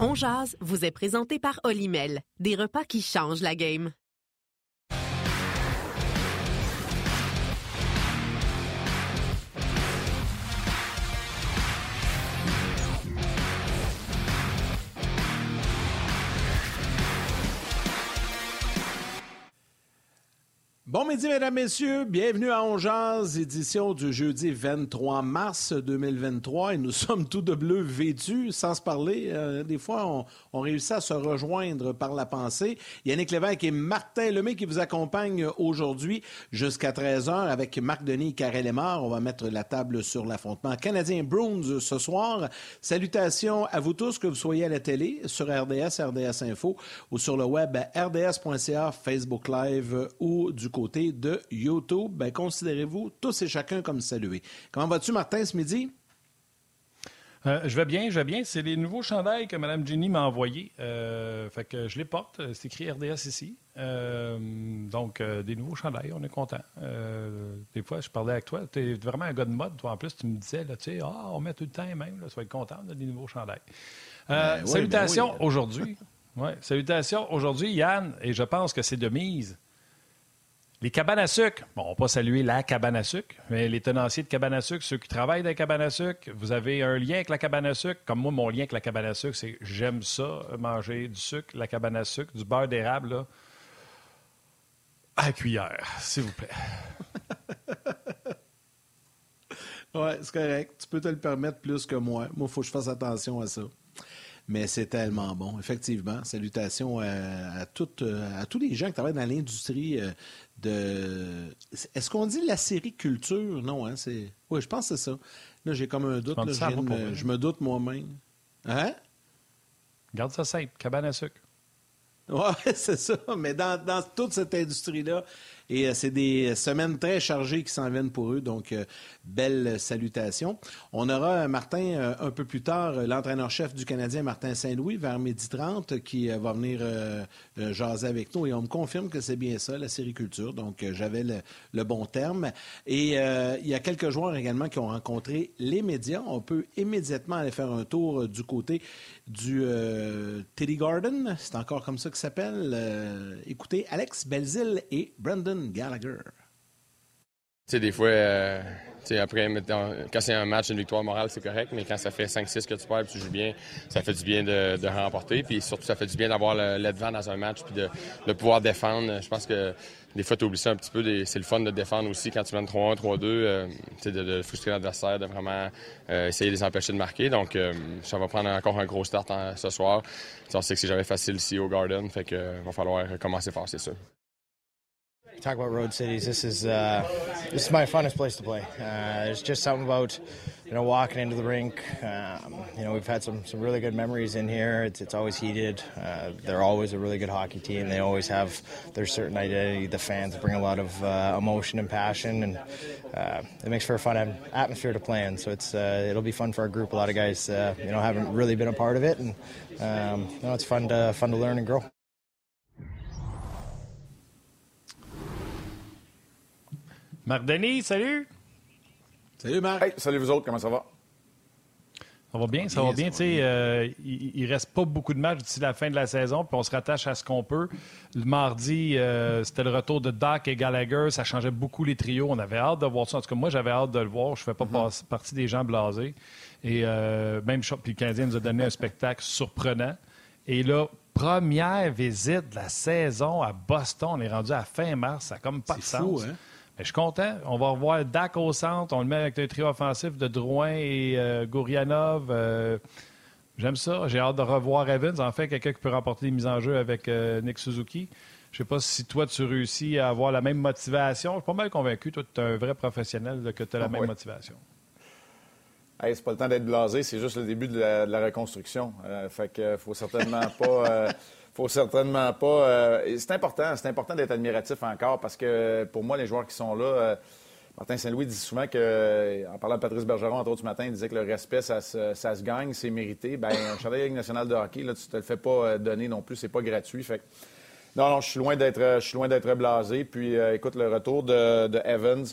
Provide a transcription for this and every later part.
On vous est présenté par Olimel, des repas qui changent la game. Bon midi, mesdames, messieurs. Bienvenue à Ongeaz, édition du jeudi 23 mars 2023. Et nous sommes tous de bleu vêtus, sans se parler. Euh, des fois, on, réussit à se rejoindre par la pensée. Yannick Lévesque et Martin Lemay qui vous accompagnent aujourd'hui jusqu'à 13h avec Marc Denis et Karel. On va mettre la table sur l'affrontement canadien Bruins ce soir. Salutations à vous tous, que vous soyez à la télé, sur RDS, RDS Info ou sur le web rds.ca, Facebook Live ou du côté de YouTube. Ben, considérez-vous tous et chacun comme salués. Comment vas-tu, Martin, ce midi? Euh, je vais bien, je vais bien. C'est les nouveaux chandails que Mme Jenny m'a envoyés. Euh, fait que je les porte. C'est écrit RDS ici. Euh, donc, euh, des nouveaux chandails, on est content. Euh, des fois, je parlais avec toi. Tu es vraiment un gars de mode. Toi, en plus, tu me disais, là, tu sais, ah, on met tout le temps même. Là, tu vas être content de des nouveaux chandails. Ben, oui, salutations ben oui. aujourd'hui. Ouais, salutations aujourd'hui, Yann. Et je pense que c'est de mise les cabanes à sucre, bon, on va pas saluer la cabane à sucre, mais les tenanciers de cabane à sucre, ceux qui travaillent dans la cabane à sucre, vous avez un lien avec la cabane à sucre. Comme moi, mon lien avec la cabane à sucre, c'est j'aime ça, manger du sucre, la cabane à sucre, du beurre d'érable, là, à cuillère, s'il vous plaît. oui, c'est correct. Tu peux te le permettre plus que moi. Moi, il faut que je fasse attention à ça mais c'est tellement bon. Effectivement, salutations à, toutes, à tous les gens qui travaillent dans l'industrie de. Est-ce qu'on dit la série culture? Non, hein? C'est... Oui, je pense que c'est ça. Là, j'ai comme un doute. Là, je, me... je, me, doute moi-même. Hein? Garde ça simple. Cabane à sucre. Oui, c'est ça. Mais dans, dans toute cette industrie-là, et euh, c'est des semaines très chargées qui s'en viennent pour eux. Donc, euh, belle salutation. On aura, Martin, euh, un peu plus tard, l'entraîneur-chef du Canadien, Martin Saint-Louis, vers midi 30, qui va venir jaser avec nous. Et on me confirme que c'est bien ça, la sériculture. Donc, j'avais le, bon terme. Et il y a quelques joueurs également qui ont rencontré les médias. On peut immédiatement aller faire un tour du côté du euh, Teddy Garden. C'est encore comme ça qu'il s'appelle. Euh, écoutez, Alex Belzil et Gallagher. Tu sais, des fois, euh, après, quand c'est un match, une victoire morale, c'est correct, mais quand ça fait 5-6 que tu perds et tu joues bien, ça fait du bien de, de remporter. Puis surtout, ça fait du bien d'avoir devant dans un match puis de, de pouvoir défendre. Je pense que des fois, tu oublies ça un petit peu. C'est le fun de défendre aussi quand tu mènes 3-1, 3-2, euh, de, frustrer l'adversaire, de vraiment euh, essayer de les empêcher de marquer. Donc, euh, ça va prendre encore un gros start en, ce soir. On sait que c'est jamais facile ici au Garden, fait que va falloir commencer fort, c'est sûr. Talk about road cities. This is uh, this is my funnest place to play. Uh, there's just something about you know walking into the rink. Um, you know we've had some some really good memories in here. It's it's always heated. Uh, they're always a really good hockey team. They always have their certain identity. The fans bring a lot of uh, emotion and passion, and uh, it makes for a fun atmosphere to play in. So it's uh, it'll be fun for our group. A lot of guys you know haven't really been a part of it, and um, you know it's fun to fun to learn and grow. Marc Denis, salut! Salut Marc! Hey, salut vous autres, comment ça va? Ça va bien, ça va bien. Tu sais, euh, il, il reste pas beaucoup de matchs d'ici la fin de la saison, puis on se rattache à ce qu'on peut. Le mardi, euh, c'était le retour de Doc et Gallagher. Ça changeait beaucoup les trios. On avait hâte de voir ça. En tout cas, moi, j'avais hâte de le voir. Je ne fais pas mm-hmm. partie des gens blasés. Et euh, même, puis le Canadien nous a donné un spectacle surprenant. Et là, première visite de la saison à Boston. On est rendu à fin mars. Ça n'a comme pas de fou, sens. Hein? Mais je suis content. On va revoir Dak au centre. On le met avec un trio offensif de Drouin et euh, Gourianov. Euh, J'aime ça. J'ai hâte de revoir Evans. En fait, quelqu'un qui peut remporter les mises en jeu avec euh, Nick Suzuki. Je ne sais pas si toi, tu réussis à avoir la même motivation. Je suis pas mal convaincu. Toi, tu es un vrai professionnel de, que tu as la Ah, même ouais. motivation. Hey, c'est pas le temps d'être blasé, c'est juste le début de la, de la reconstruction. Fait que faut certainement pas. faut certainement pas. euh, c'est important, c'est important d'être admiratif encore parce que pour moi, les joueurs qui sont là, euh, Martin Saint-Louis dit souvent que, en parlant de Patrice Bergeron, entre autres ce matin, il disait que le respect, ça se, ça se gagne, c'est mérité. Ben, un chandail de Ligue nationale de hockey, là, tu te le fais pas euh, donner non plus, c'est pas gratuit. Fait non, non, je suis loin d'être, je suis loin d'être blasé. Puis, euh, écoute, le retour de, de Evans,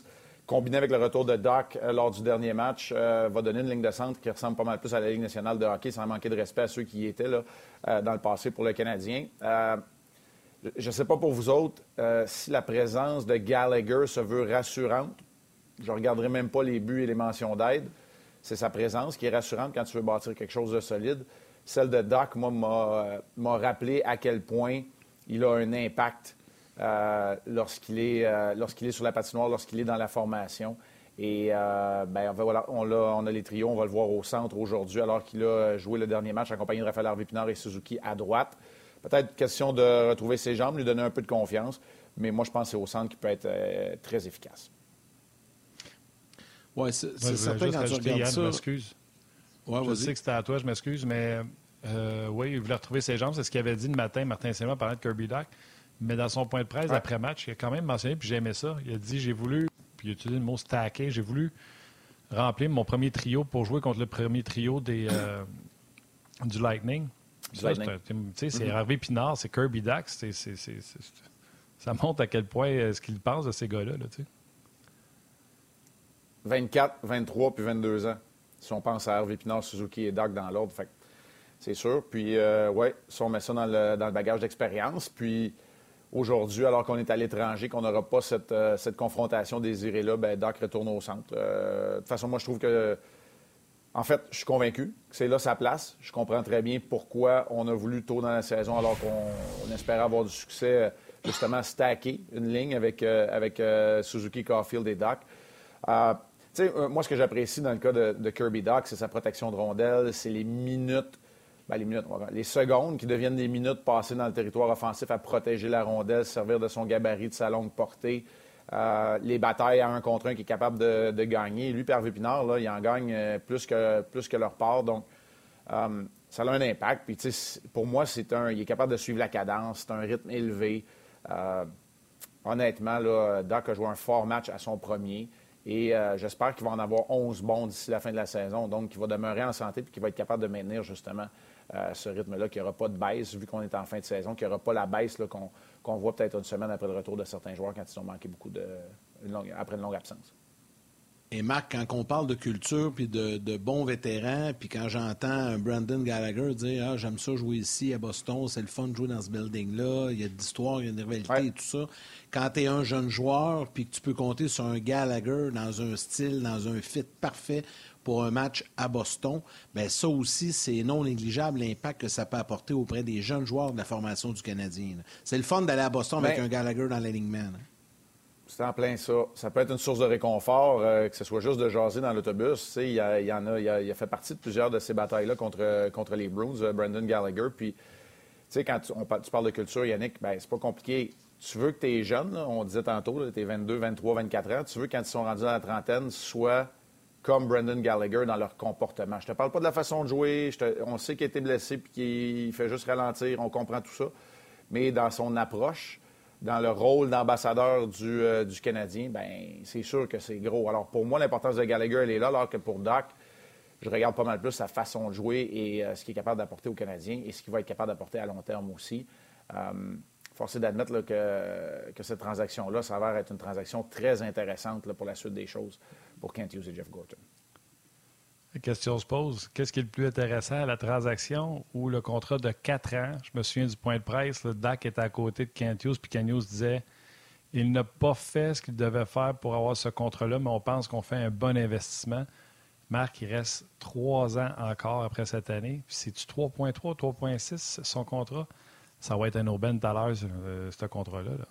combiné avec le retour de Doc lors du dernier match, va donner une ligne de centre qui ressemble pas mal plus à la Ligue nationale de hockey, sans manquer de respect à ceux qui y étaient là, dans le passé pour le Canadien. je ne sais pas pour vous autres si la présence de Gallagher se veut rassurante. Je ne regarderai même pas les buts et les mentions d'aide. C'est sa présence qui est rassurante quand tu veux bâtir quelque chose de solide. Celle de Doc, moi, m'a rappelé à quel point il a un impact euh, lorsqu'il est, euh, lorsqu'il est sur la patinoire, lorsqu'il est dans la formation. Et euh, ben, voilà, on, a, on a les trios, on va le voir au centre aujourd'hui, alors qu'il a joué le dernier match accompagné de Raphaël Harvey-Pinard et Suzuki à droite. Peut-être question de retrouver ses jambes, lui donner un peu de confiance, mais moi, je pense que c'est au centre qui peut être très efficace. Oui, c'est certain quand tu regardes ça... Je m'excuse. je sais que c'était à toi, je m'excuse, mais oui, il voulait retrouver ses jambes. C'est ce qu'il avait dit le matin, Martin Saint-Laurent, parlait de Kirby Doc. Mais dans son point de presse après-match, il a quand même mentionné, puis j'ai aimé ça. Il a dit J'ai voulu, puis utilisé le mot stacker, j'ai voulu remplir mon premier trio pour jouer contre le premier trio des, euh, du Lightning. c'est mm Hervé Pinard, c'est Kirby Dax. ça montre à quel point euh, ce qu'il pense de ces gars-là. Là, 24, 23 puis 22 ans. Si on pense à Hervé Pinard, Suzuki et Doc dans l'ordre, c'est sûr. Puis, euh, ouais, si on met ça dans le, dans le bagage d'expérience, puis aujourd'hui, alors qu'on est à l'étranger, qu'on n'aura pas cette, euh, cette, confrontation désirée-là, ben Doc retourne au centre. Euh, de toute façon, moi, je trouve que. En fait, je suis convaincu que c'est là sa place. Je comprends très bien pourquoi on a voulu tôt dans la saison, alors qu'on espérait avoir du succès, justement, stacker une ligne avec, euh, avec Suzuki, Caulfield et Doc. moi, ce que j'apprécie dans le cas de, de Kirby Doc, c'est sa protection de rondelle, c'est les minutes ben, les secondes qui deviennent des minutes passées dans le territoire offensif à protéger la rondelle, servir de son gabarit, de sa longue portée. Euh, les batailles à un contre un qui est capable de, gagner. Lui, Pierre Vépinard, il en gagne euh, plus que, leur part. Donc, euh, ça a un impact. Puis, pour moi, c'est un, il est capable de suivre la cadence. C'est un rythme élevé. honnêtement, Doc a joué un fort match à son premier. Et j'espère qu'il va en avoir 11 bons d'ici la fin de la saison. Donc, qu'il va demeurer en santé et qu'il va être capable de maintenir justement ce rythme-là, qu'il n'y aura pas de baisse vu qu'on est en fin de saison, qu'il n'y aura pas la baisse qu'on voit peut-être une semaine après le retour de certains joueurs quand ils ont manqué beaucoup de, après une longue absence. Et Marc, quand on parle de culture puis de, bons vétérans, puis quand j'entends Brandon Gallagher dire Ah, j'aime ça jouer ici à Boston, c'est le fun de jouer dans ce building-là, il y a de l'histoire, il y a une rivalité et tout ça. Quand tu es un jeune joueur puis que tu peux compter sur un Gallagher dans un style, dans un fit parfait pour un match à Boston, bien, ça aussi, c'est non négligeable l'impact que ça peut apporter auprès des jeunes joueurs de la formation du Canadien. C'est le fun d'aller à Boston avec un Gallagher dans l'alignement. C'est en plein ça. Ça peut être une source de réconfort, euh, que ce soit juste de jaser dans l'autobus. Il, y en a, il, a, fait partie de plusieurs de ces batailles-là contre, contre les Bruins, euh, Brandon Gallagher. Puis, tu sais, quand tu, parles de culture, Yannick, ben c'est pas compliqué. Tu veux que tes jeunes, on disait tantôt, tes 22, 23, 24 ans, tu veux quand ils sont rendus dans la trentaine, soit comme Brendan Gallagher dans leur comportement. Je te parle pas de la façon de jouer. on sait qu'il a été blessé puis qu'il fait juste ralentir. On comprend tout ça. Mais dans son approche, dans le rôle d'ambassadeur du, euh, Canadien, ben c'est sûr que c'est gros. Alors pour moi, l'importance de Gallagher, elle est là, alors que pour Doc, je regarde pas mal plus sa façon de jouer et euh, ce qu'il est capable d'apporter aux Canadiens et ce qu'il va être capable d'apporter à long terme aussi. Euh, force d'admettre que, cette transaction-là s'avère être une transaction très intéressante pour la suite des choses pour Kent Hughes et Jeff Gorton. La question se pose, qu'est-ce qui est le plus intéressant, la transaction ou le contrat de quatre ans? Je me souviens du point de presse, le DAC était à côté de Kent Hughes, puis Kent disait il n'a pas fait ce qu'il devait faire pour avoir ce contrat-là, mais on pense qu'on fait un bon investissement. Marc, il reste trois ans encore après cette année. Puis c'est-tu 3.3, 3.6 son contrat? Ça va être un aubaine tout à l'heure, ce contrat-là. là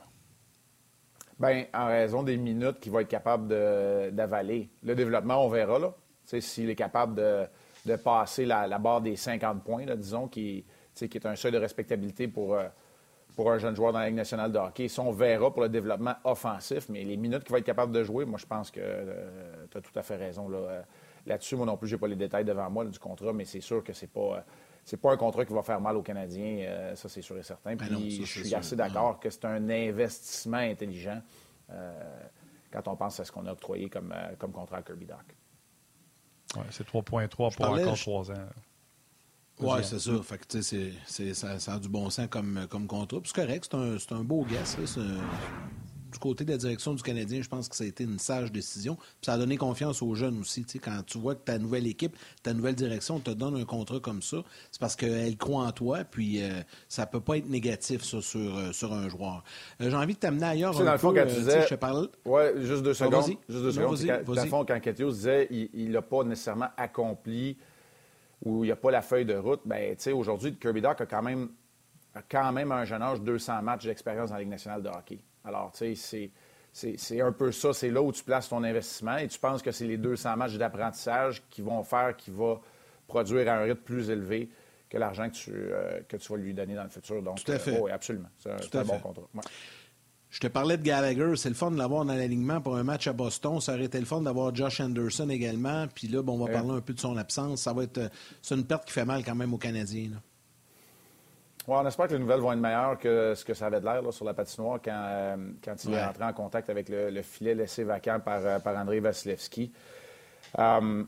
Bien, en raison des minutes qu'il va être capable d'avaler. Le développement, on verra, là. S'il est capable de, passer la, barre des 50 points, disons, qui, qui est un seuil de respectabilité pour, euh, pour un jeune joueur dans la Ligue nationale de hockey. Ça, on verra pour le développement offensif, mais les minutes qu'il va être capable de jouer, moi, je pense que euh, tu as tout à fait raison. Là. Euh, là-dessus, moi non plus, je n'ai pas les détails devant moi du contrat, mais c'est sûr que c'est pas c'est pas un contrat qui va faire mal aux Canadiens, euh, ça c'est sûr et certain. Ben Puis je suis assez d'accord que c'est un investissement intelligent euh, quand on pense à ce qu'on a octroyé comme, euh, comme contrat à Kirby Doc. Ouais, c'est 3,3 pour encore 3 ans. Oui, c'est ça. Fait que, ça, ça, a du bon sens comme, comme contrat. c'est correct, c'est un, un, beau gars. Du côté de la direction du Canadien, je pense que ça a été une sage décision. Puis ça a donné confiance aux jeunes aussi. quand tu vois que ta nouvelle équipe, ta nouvelle direction te donne un contrat comme ça, c'est parce qu'elle croit en toi. Puis euh, ça peut pas être négatif, ça, sur, euh, sur un joueur. J'ai envie de t'amener ailleurs. Sais, dans le fond, quand tu disais. Je parle... Oui, juste deux secondes. juste deux secondes. dans le fond, quand Katios disait il n'a pas nécessairement accompli ou il n'y a pas la feuille de route, ben, tu sais, aujourd'hui, Kirby Doc a quand même a quand même un jeune âge 200 matchs d'expérience dans la Ligue nationale de hockey. Alors, tu sais, c'est un peu ça, c'est là où tu places ton investissement et tu penses que c'est les 200 matchs d'apprentissage qui vont faire qu'il va produire à un rythme plus élevé que l'argent que, tu, euh, que tu vas lui donner dans le futur. Donc, Tout à fait. Euh, oui, absolument. C'est un, bon contrat. Je te parlais de Gallagher, c'est le fun de l'avoir dans l'alignement pour un match à Boston. Ça aurait été le fun d'avoir Josh Anderson également. Puis là, bon, on va parler un peu de son absence. Ça va être euh, c'est une perte qui fait mal quand même aux Canadiens. Ouais, on espère que les nouvelles vont être meilleures que ce que ça avait de l'air sur la patinoire quand, euh, quand il est entré en contact avec le, filet laissé vacant par, euh, par André Vasilevski. Euh,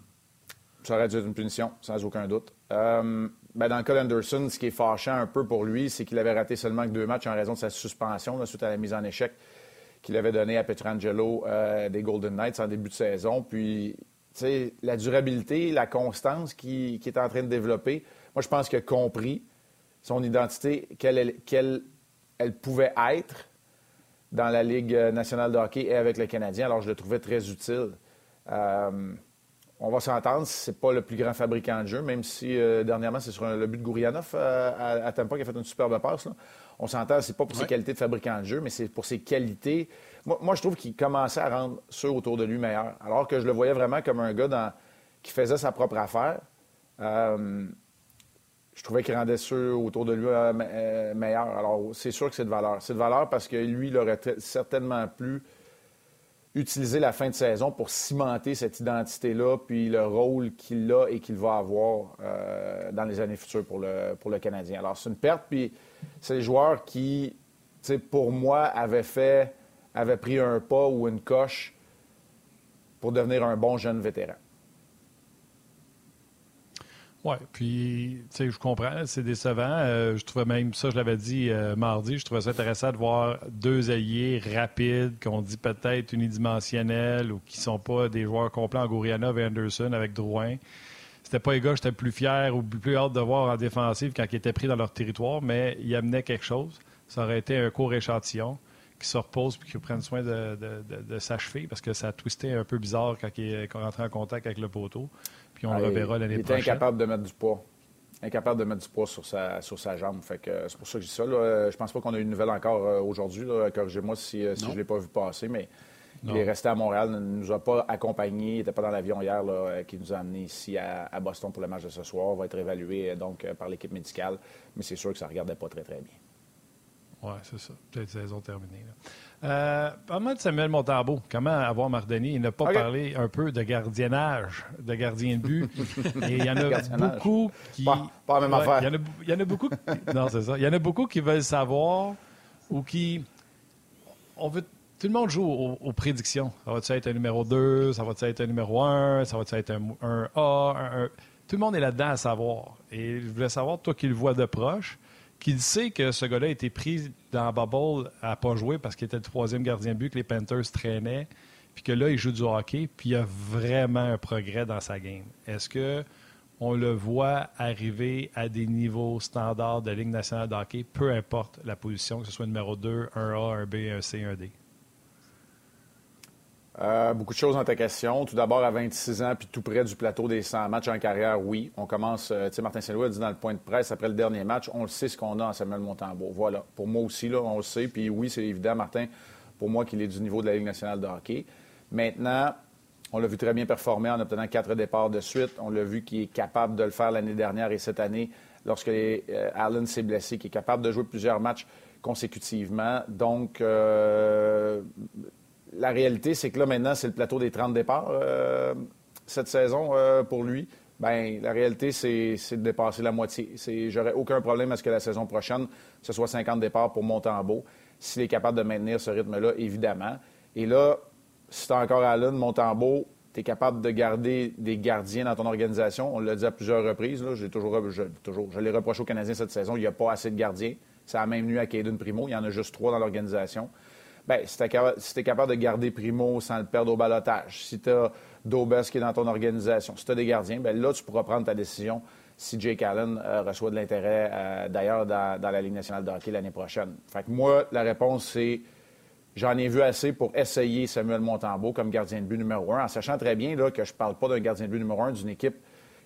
ça aurait dû être une punition, sans aucun doute. Ben, dans le cas d'Anderson, ce qui est fâchant un peu pour lui, c'est qu'il avait raté seulement deux matchs en raison de sa suspension suite à la mise en échec qu'il avait donnée à Petrangelo des Golden Knights en début de saison. Puis, tu sais, la durabilité, la constance qu'il qui est en train de développer, moi, je pense qu'il a compris son identité, quelle elle, pouvait être dans la Ligue nationale de hockey et avec le Canadien. Alors, je le trouvais très utile. Euh, on va s'entendre, c'est pas le plus grand fabricant de jeu, même si euh, dernièrement, c'est sur le but de Gourianov euh, à, Tampa qui a fait une superbe passe. On s'entend, c'est pas pour ses qualités de fabricant de jeu, mais c'est pour ses qualités. Moi, je trouve qu'il commençait à rendre ceux autour de lui meilleurs. Alors que je le voyais vraiment comme un gars qui faisait sa propre affaire je trouvais qu'il rendait ceux autour de lui euh, euh, meilleurs. Alors, c'est sûr que c'est de valeur. C'est de valeur parce que lui, il aurait certainement plus utiliser la fin de saison pour cimenter cette identité-là, puis le rôle qu'il a et qu'il va avoir euh, dans les années futures pour le, pour le Canadien. Alors, c'est une perte, puis c'est les joueurs qui, pour moi, avaient fait, avaient pris un pas ou une coche pour devenir un bon jeune vétéran. Oui, puis, tu sais, je comprends, c'est décevant. Euh, je trouvais même ça, je l'avais dit euh, mardi, je trouvais ça intéressant de voir deux alliés rapides, qu'on dit peut-être unidimensionnels ou qui sont pas des joueurs complets en Gourianov et Anderson avec Drouin. C'était pas les gars j'étais plus fier ou plus hâte de voir en défensive quand ils étaient pris dans leur territoire, mais ils amenaient quelque chose. Ça aurait été un court échantillon qui se repose puis qui prenne soin de, de, s'achever parce que ça a twisté un peu bizarre quand il est rentré en contact avec le poteau on le reverra l'année prochaine. Il était incapable de mettre du poids. Incapable de mettre du poids sur sa, sur sa jambe. Fait que c'est pour ça que je dis ça. Là. Je pense pas qu'on a eu une nouvelle encore euh, aujourd'hui. Corrigez-moi si, euh, si je ne l'ai pas vu passer, mais il est resté à Montréal, ne nous a pas accompagnés, il n'était pas dans l'avion hier euh, qui nous a amenés ici à, Boston pour le match de ce soir. Il va être évalué donc par l'équipe médicale, mais c'est sûr que ça ne regardait pas très, très bien. Oui, c'est ça. Peut-être saison terminée. Euh, Parle-moi de Samuel Montambeau. Comment avoir Mardoni? Il n'a pas parlé un peu de gardiennage, de gardien de but? Et il y en a beaucoup qui. Pas, pas la même affaire. Il y, en a, beaucoup. non, c'est ça. Il y en a beaucoup qui veulent savoir ou qui. On veut. Tout le monde joue aux, prédictions. Ça va-tu être un numéro 2? Ça va-tu être un numéro 1? Ça va-tu être un, A? Un, Tout le monde est là-dedans à savoir. Et je voulais savoir, toi qui le vois de proche, qu'il sait que ce gars-là a été pris dans Bubble à pas jouer parce qu'il était le troisième gardien but que les Panthers traînaient, puis que là, il joue du hockey, puis il y a vraiment un progrès dans sa game. Est-ce que on le voit arriver à des niveaux standards de Ligue nationale de hockey, peu importe la position, que ce soit numéro 2, un A, un B, un C, un D? Euh, beaucoup de choses dans ta question. Tout d'abord, à 26 ans, puis tout près du plateau des 100 matchs en carrière, oui. On commence, euh, tu sais, Martin Saint-Louis a dit dans le point de presse, après le dernier match, on le sait ce qu'on a en Samuel Montembeau. Voilà. Pour moi aussi, là, on le sait. Puis oui, c'est évident, Martin, pour moi, qu'il est du niveau de la Ligue nationale de hockey. Maintenant, on l'a vu très bien performer en obtenant quatre départs de suite. On l'a vu qu'il est capable de le faire l'année dernière et cette année, lorsque euh, Allen s'est blessé, qu'il est capable de jouer plusieurs matchs consécutivement. Donc, la réalité, c'est que là, maintenant, c'est le plateau des 30 départs euh, cette saison euh, pour lui. Bien, la réalité, c'est de dépasser la moitié. J'aurais aucun problème à ce que la saison prochaine, ce soit 50 départs pour Montembeau, s'il est capable de maintenir ce rythme-là, évidemment. Et là, si tu encore Allen, Montembeau, tu es capable de garder des gardiens dans ton organisation. On l'a dit à plusieurs reprises. Je, toujours, je l'ai reproché aux Canadiens cette saison. Il n'y a pas assez de gardiens. Ça a même nu à Caden Primo. Il y en a juste trois dans l'organisation. Bien, si tu es, capable de garder Primo sans le perdre au balotage, si tu as Dobes qui est dans ton organisation, si tu as des gardiens, bien là, tu pourras prendre ta décision si Jake Allen euh, reçoit de l'intérêt euh, d'ailleurs dans, la Ligue nationale de hockey l'année prochaine. Fait que moi, la réponse, c'est j'en ai vu assez pour essayer Samuel Montembeau comme gardien de but numéro un, en sachant très bien là, que je ne parle pas d'un gardien de but numéro un d'une équipe.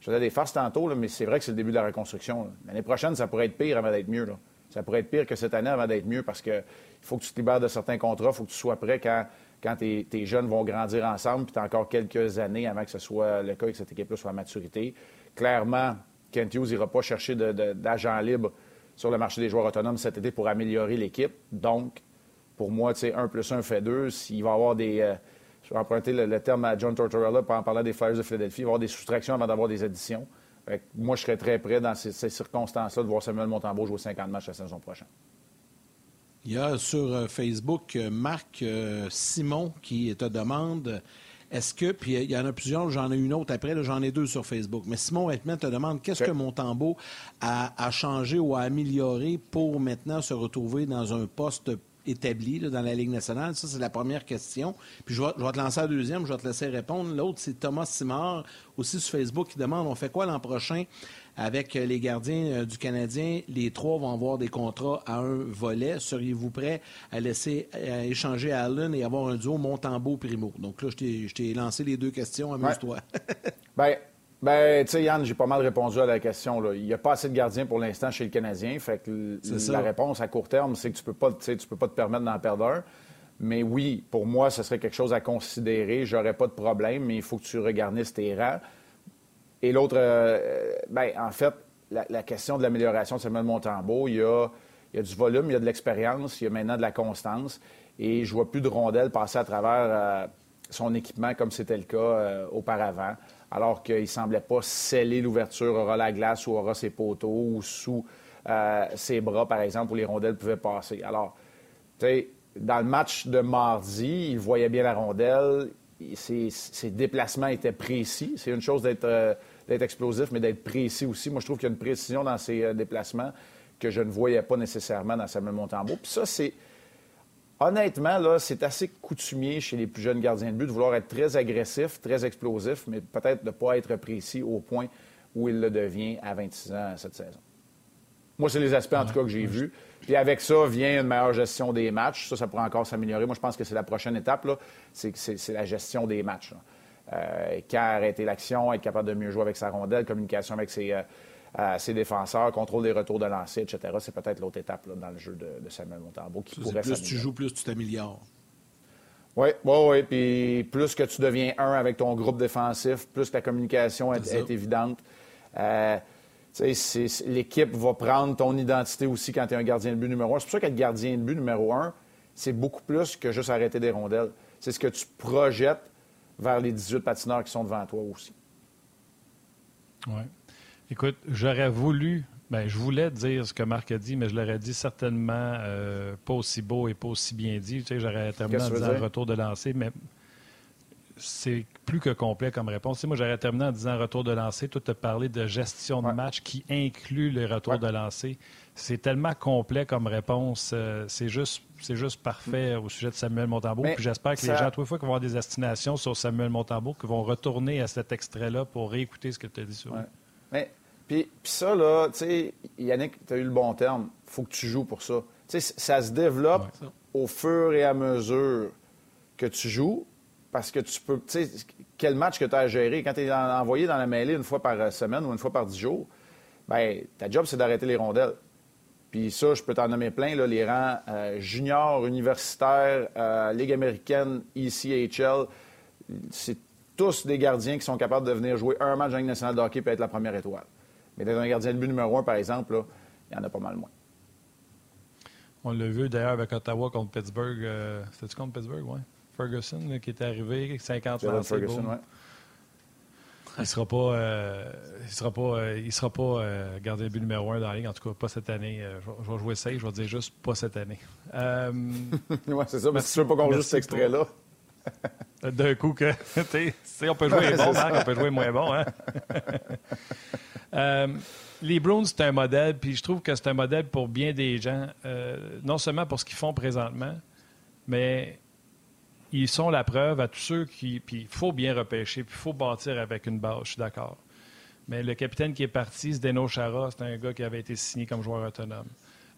Je faisais des farces tantôt, mais c'est vrai que c'est le début de la reconstruction. L'année prochaine, ça pourrait être pire avant d'être mieux. Ça pourrait être pire que cette année avant d'être mieux parce qu'il faut que tu te libères de certains contrats, il faut que tu sois prêt quand, quand tes, jeunes vont grandir ensemble, puis tu as encore quelques années avant que ce soit le cas et que cette équipe-là soit à maturité. Clairement, Kent Hughes n'ira pas chercher d'agents libres sur le marché des joueurs autonomes cet été pour améliorer l'équipe. Donc, pour moi, tu sais, 1 plus 1 fait 2. S'il va y avoir des. Euh, je vais emprunter le, terme à John Tortorella en parlant des Flyers de Philadelphie. Il va y avoir des soustractions avant d'avoir des additions. Moi, je serais très prêt dans ces, circonstances-là de voir Samuel Montembeau jouer 50 matchs la saison prochaine. Il y a sur euh, Facebook euh, Marc Simon qui te demande est-ce que, puis il y en a plusieurs, j'en ai une autre après, j'en ai deux sur Facebook. Mais Simon Whitman te demande qu'est-ce que Montembeau a, a, changé ou a amélioré pour maintenant se retrouver dans un poste établi dans la Ligue nationale? Ça, c'est la première question. Puis je vais, te lancer la deuxième, je vais te laisser répondre. L'autre, c'est Thomas Simard, aussi sur Facebook, qui demande on fait quoi l'an prochain avec les gardiens euh, du Canadien? Les trois vont avoir des contrats à un volet. Seriez-vous prêt à laisser échanger Allen et avoir un duo Montembeau-Primo? Donc là, je t'ai lancé les deux questions. Amuse-toi. Bien, ben, tu sais, Yann, j'ai pas mal répondu à la question. Là. Il n'y a pas assez de gardiens pour l'instant chez le Canadien. Fait que la réponse à court terme, c'est que tu peux pas, tu peux pas te permettre d'en perdre un. Mais oui, pour moi, ce serait quelque chose à considérer. J'aurais pas de problème, mais il faut que tu regarnisses tes rangs. Et l'autre, euh, ben, en fait, la, question de l'amélioration de Samuel Montembeau, il y, a, il y a du volume, il y a de l'expérience, il y a maintenant de la constance. Et je vois plus de rondelles passer à travers euh, son équipement comme c'était le cas euh, auparavant alors qu'il ne semblait pas sceller l'ouverture, aura la glace ou aura ses poteaux ou sous euh, ses bras, par exemple, où les rondelles pouvaient passer. Alors, tu sais, dans le match de mardi, il voyait bien la rondelle, ses, déplacements étaient précis. C'est une chose euh, d'être explosif, mais d'être précis aussi. Moi, je trouve qu'il y a une précision dans ses euh, déplacements que je ne voyais pas nécessairement dans Samuel Montembeau. Puis ça, c'est Honnêtement, là, c'est assez coutumier chez les plus jeunes gardiens de but de vouloir être très agressif, très explosif, mais peut-être de ne pas être précis au point où il le devient à 26 ans cette saison. Moi, c'est les aspects, en tout cas, que j'ai vus. Puis avec ça vient une meilleure gestion des matchs. Ça, ça pourrait encore s'améliorer. Moi, je pense que c'est la prochaine étape, c'est la gestion des matchs. Euh, quand arrêter l'action, être capable de mieux jouer avec sa rondelle, communication avec ses, euh, ses défenseurs, contrôle des retours de lancer, etc. C'est peut-être l'autre étape dans le jeu de, Samuel Montembeau qui pourrait Plus tu joues, plus tu t'améliores. Oui, oui, oui. Puis plus que tu deviens un avec ton groupe défensif, plus ta communication est, évidente. Euh, l'équipe va prendre ton identité aussi quand tu es un gardien de but numéro un. C'est pour ça qu'être gardien de but numéro un, c'est beaucoup plus que juste arrêter des rondelles. C'est ce que tu projettes vers les 18 patineurs qui sont devant toi aussi. Oui. Écoute, j'aurais voulu, ben, je voulais dire ce que Marc a dit, mais je l'aurais dit certainement euh, pas aussi beau et pas aussi bien dit. Tu sais, j'aurais terminé en disant retour de lancer, mais c'est plus que complet comme réponse. Tu sais, moi, j'aurais terminé en disant retour de lancer. Toi, tu as parlé de gestion de match qui inclut les retours de lancer. C'est tellement complet comme réponse. Euh, c'est juste, c'est juste parfait au sujet de Samuel Montembeau. Puis j'espère que les gens, tous les fois qu'ils vont avoir des estimations sur Samuel Montembeau, qui vont retourner à cet extrait-là pour réécouter ce que tu as dit sur lui. Mais puis, ça, là, tu sais, Yannick, tu as eu le bon terme. Il faut que tu joues pour ça. Tu sais, ça se développe au fur et à mesure que tu joues parce que tu peux. Tu sais, quel match que tu as à gérer. Quand tu es envoyé dans la mêlée une fois par semaine ou une fois par dix jours, bien, ta job, c'est d'arrêter les rondelles. Puis ça, je peux t'en nommer plein, là, les rangs euh, juniors, universitaires, euh, Ligue américaine, ECHL. C'est tous des gardiens qui sont capables de venir jouer un match en Ligue nationale de hockey et être la première étoile. Mais d'être un gardien de but numéro un, par exemple, il y en a pas mal moins. On l'a vu d'ailleurs avec Ottawa contre Pittsburgh. Euh, C'était-tu contre Pittsburgh, oui? Ferguson qui est arrivé, 50 ans. Ferguson, oui. Il ne sera pas, euh, il sera pas, euh, il sera pas gardien de but numéro un dans la ligue, en tout cas pas cette année. je, vais jouer ça, je vais dire juste pas cette année. oui, c'est ça, mais si tu veux pas qu'on joue cet extrait-là. D'un coup, que, on peut jouer bon, on peut jouer moins bon. Hein? Euh, les Bruins, c'est un modèle, puis je trouve que c'est un modèle pour bien des gens, euh, non seulement pour ce qu'ils font présentement, Mais ils sont la preuve à tous ceux qui. Puis il faut bien repêcher, puis il faut bâtir avec une base, je suis d'accord. Mais le capitaine qui est parti, Zdeno Chara, c'est un gars qui avait été signé comme joueur autonome.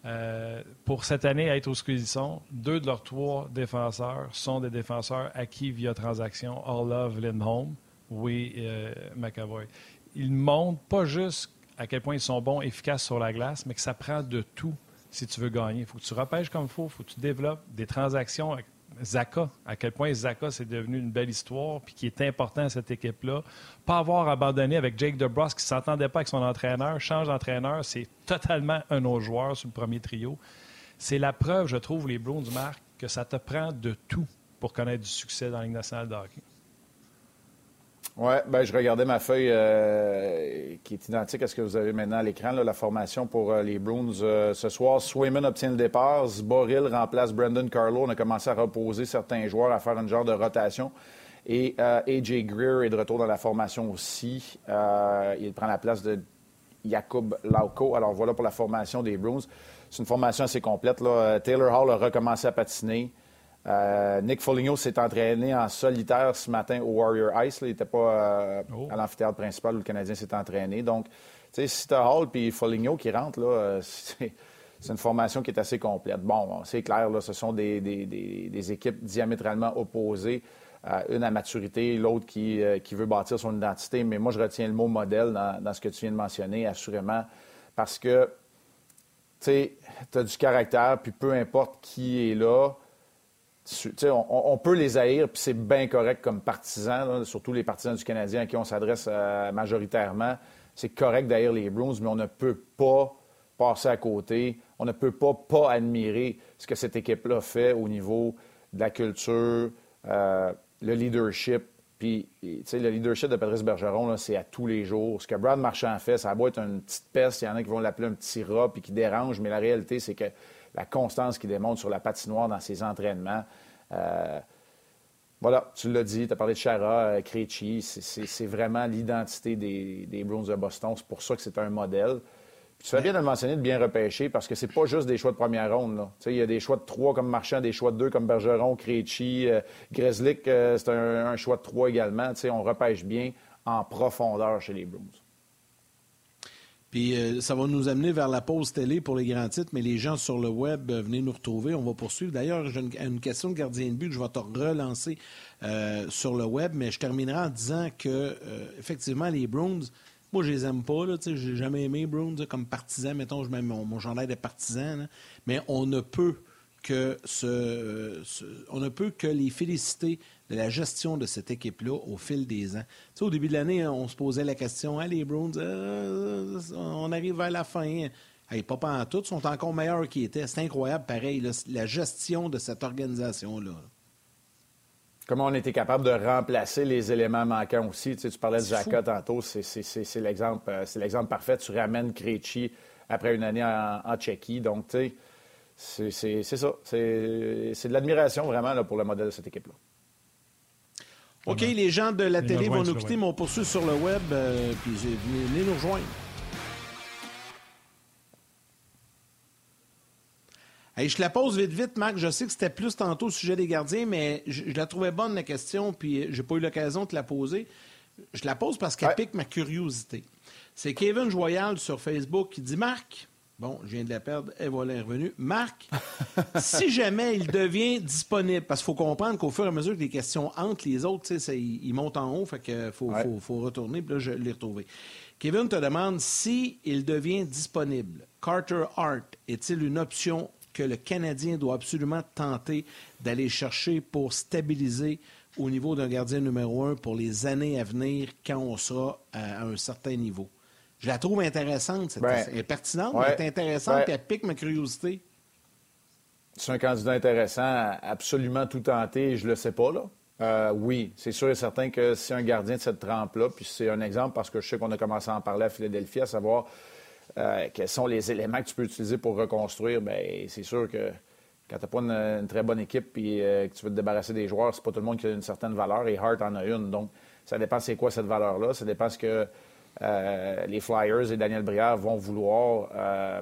Euh, pour cette année, être où ils sont, deux de leurs trois défenseurs sont des défenseurs acquis via transaction. Orlov, Lindholm, oui, euh, McAvoy. Ils montrent pas juste à quel point ils sont bons, efficaces sur la glace, mais que ça prend de tout si tu veux gagner. Il faut que tu repêches comme il faut, il faut que tu développes des transactions Zaka, à quel point Zaka c'est devenu une belle histoire, puis qui est important à cette équipe-là. Pas avoir abandonné avec Jake DeBrus qui ne s'entendait pas avec son entraîneur, change d'entraîneur, c'est totalement un autre joueur sur le premier trio. C'est la preuve, je trouve, les Bruins, Marc, que ça te prend de tout pour connaître du succès dans la Ligue nationale de hockey. Oui, ben, je regardais ma feuille euh, qui est identique à ce que vous avez maintenant à l'écran, la formation pour euh, les Bruins. Euh, ce soir, Swayman obtient le départ, Zboril remplace Brendan Carlo. On a commencé à reposer certains joueurs, à faire un genre de rotation. Et AJ Greer est de retour dans la formation aussi. il prend la place de Jakub Lauko. Alors voilà pour la formation des Bruins. C'est une formation assez complète. Taylor Hall a recommencé à patiner. Euh, Nick Foligno s'est entraîné en solitaire ce matin au Warrior Ice. Il n'était pas euh, oh. à l'amphithéâtre principal où le Canadien s'est entraîné. Donc, tu sais, si tu Hall et Foligno qui rentrent, là, euh, c'est une formation qui est assez complète. Bon, c'est clair, là, ce sont des, équipes diamétralement opposées. une à maturité, l'autre qui, veut bâtir son identité. Mais moi, je retiens le mot modèle dans, dans ce que tu viens de mentionner, assurément, parce que, tu sais, tu as du caractère, puis peu importe qui est là, on, peut les haïr, puis c'est bien correct comme partisans, surtout les partisans du Canadien à qui on s'adresse euh, majoritairement. C'est correct d'haïr les Bruins, mais on ne peut pas passer à côté. On ne peut pas pas admirer ce que cette équipe-là fait au niveau de la culture, euh, le leadership. Puis, le leadership de Patrice Bergeron, c'est à tous les jours. Ce que Brad Marchand fait, ça va être une petite peste. Il y en a qui vont l'appeler un petit rat puis qui dérange, mais la réalité, c'est que la constance qu'il démontre sur la patinoire dans ses entraînements. Euh, voilà, tu l'as dit, tu as parlé de Chara, euh, Krejci, c'est vraiment l'identité des, des, Bruins de Boston. C'est pour ça que c'est un modèle. tu fais bien de le mentionner, de bien repêcher, parce que c'est pas juste des choix de première ronde. Il y a des choix de trois comme Marchand, des choix de deux comme Bergeron, Krejci, euh, Grezlik, c'est un, choix de trois également. on repêche bien en profondeur chez les Bruins. Puis euh, ça va nous amener vers la pause télé pour les grands titres, mais les gens sur le web, euh, venez nous retrouver. On va poursuivre. D'ailleurs, j'ai une, question de gardien de but que je vais te relancer euh, sur le web, mais je terminerai en disant que, effectivement, les Browns, moi, je les aime pas. Je n'ai jamais aimé Browns comme partisan. Mettons, je mets mon, mon journal de partisan. mais on ne peut que ce, on ne peut que les féliciter de la gestion de cette équipe-là au fil des ans. Tu sais, au début de l'année, on se posait la question, hein, les Browns, euh, on arrive vers la fin. Hey, pas en tout, sont encore meilleurs qu'ils étaient. C'est incroyable, pareil, la gestion de cette organisation-là. Comment on était capable de remplacer les éléments manquants aussi? Tu, sais, tu parlais de Jacka tantôt, c'est l'exemple euh, l'exemple parfait. Tu ramènes Krejci après une année en, en Tchéquie. Donc, tu sais, c'est ça. C'est de l'admiration vraiment là, pour le modèle de cette équipe-là. OK, les gens de la télé vont nous quitter, mais on poursuit sur le web. Euh, puis venez nous rejoindre. je la pose vite, vite, Marc. Je sais que c'était plus tantôt au sujet des gardiens, mais je, la trouvais bonne, la question, puis j'ai pas eu l'occasion de te la poser. Je la pose parce qu'elle pique ma curiosité. C'est Kevin Joyal sur Facebook qui dit Marc, Bon, je viens de la perdre. Et voilà, est revenue. Marc, si jamais il devient disponible, parce qu'il faut comprendre qu'au fur et à mesure que les questions entre les autres, ils, montent en haut, fait qu'il faut, faut, retourner, puis là, je l'ai retrouvé. Kevin te demande si il devient disponible. Carter Hart est-il une option que le Canadien doit absolument tenter d'aller chercher pour stabiliser au niveau d'un gardien numéro un pour les années à venir quand on sera à un certain niveau? Je la trouve intéressante. Cette... elle est pertinente, elle est intéressante, et elle pique ma curiosité. C'est un candidat intéressant, absolument tout tenté, je le sais pas, là. Euh, oui, c'est sûr et certain que c'est un gardien de cette trempe-là, puis c'est un exemple parce que je sais qu'on a commencé à en parler à Philadelphie, à savoir euh, quels sont les éléments que tu peux utiliser pour reconstruire. Bien, c'est sûr que quand tu n'as pas une, très bonne équipe et euh, que tu veux te débarrasser des joueurs, c'est pas tout le monde qui a une certaine valeur et Hart en a une. Donc, ça dépend c'est quoi cette valeur-là. Ça dépend ce que euh, les Flyers et Daniel Brière vont vouloir euh,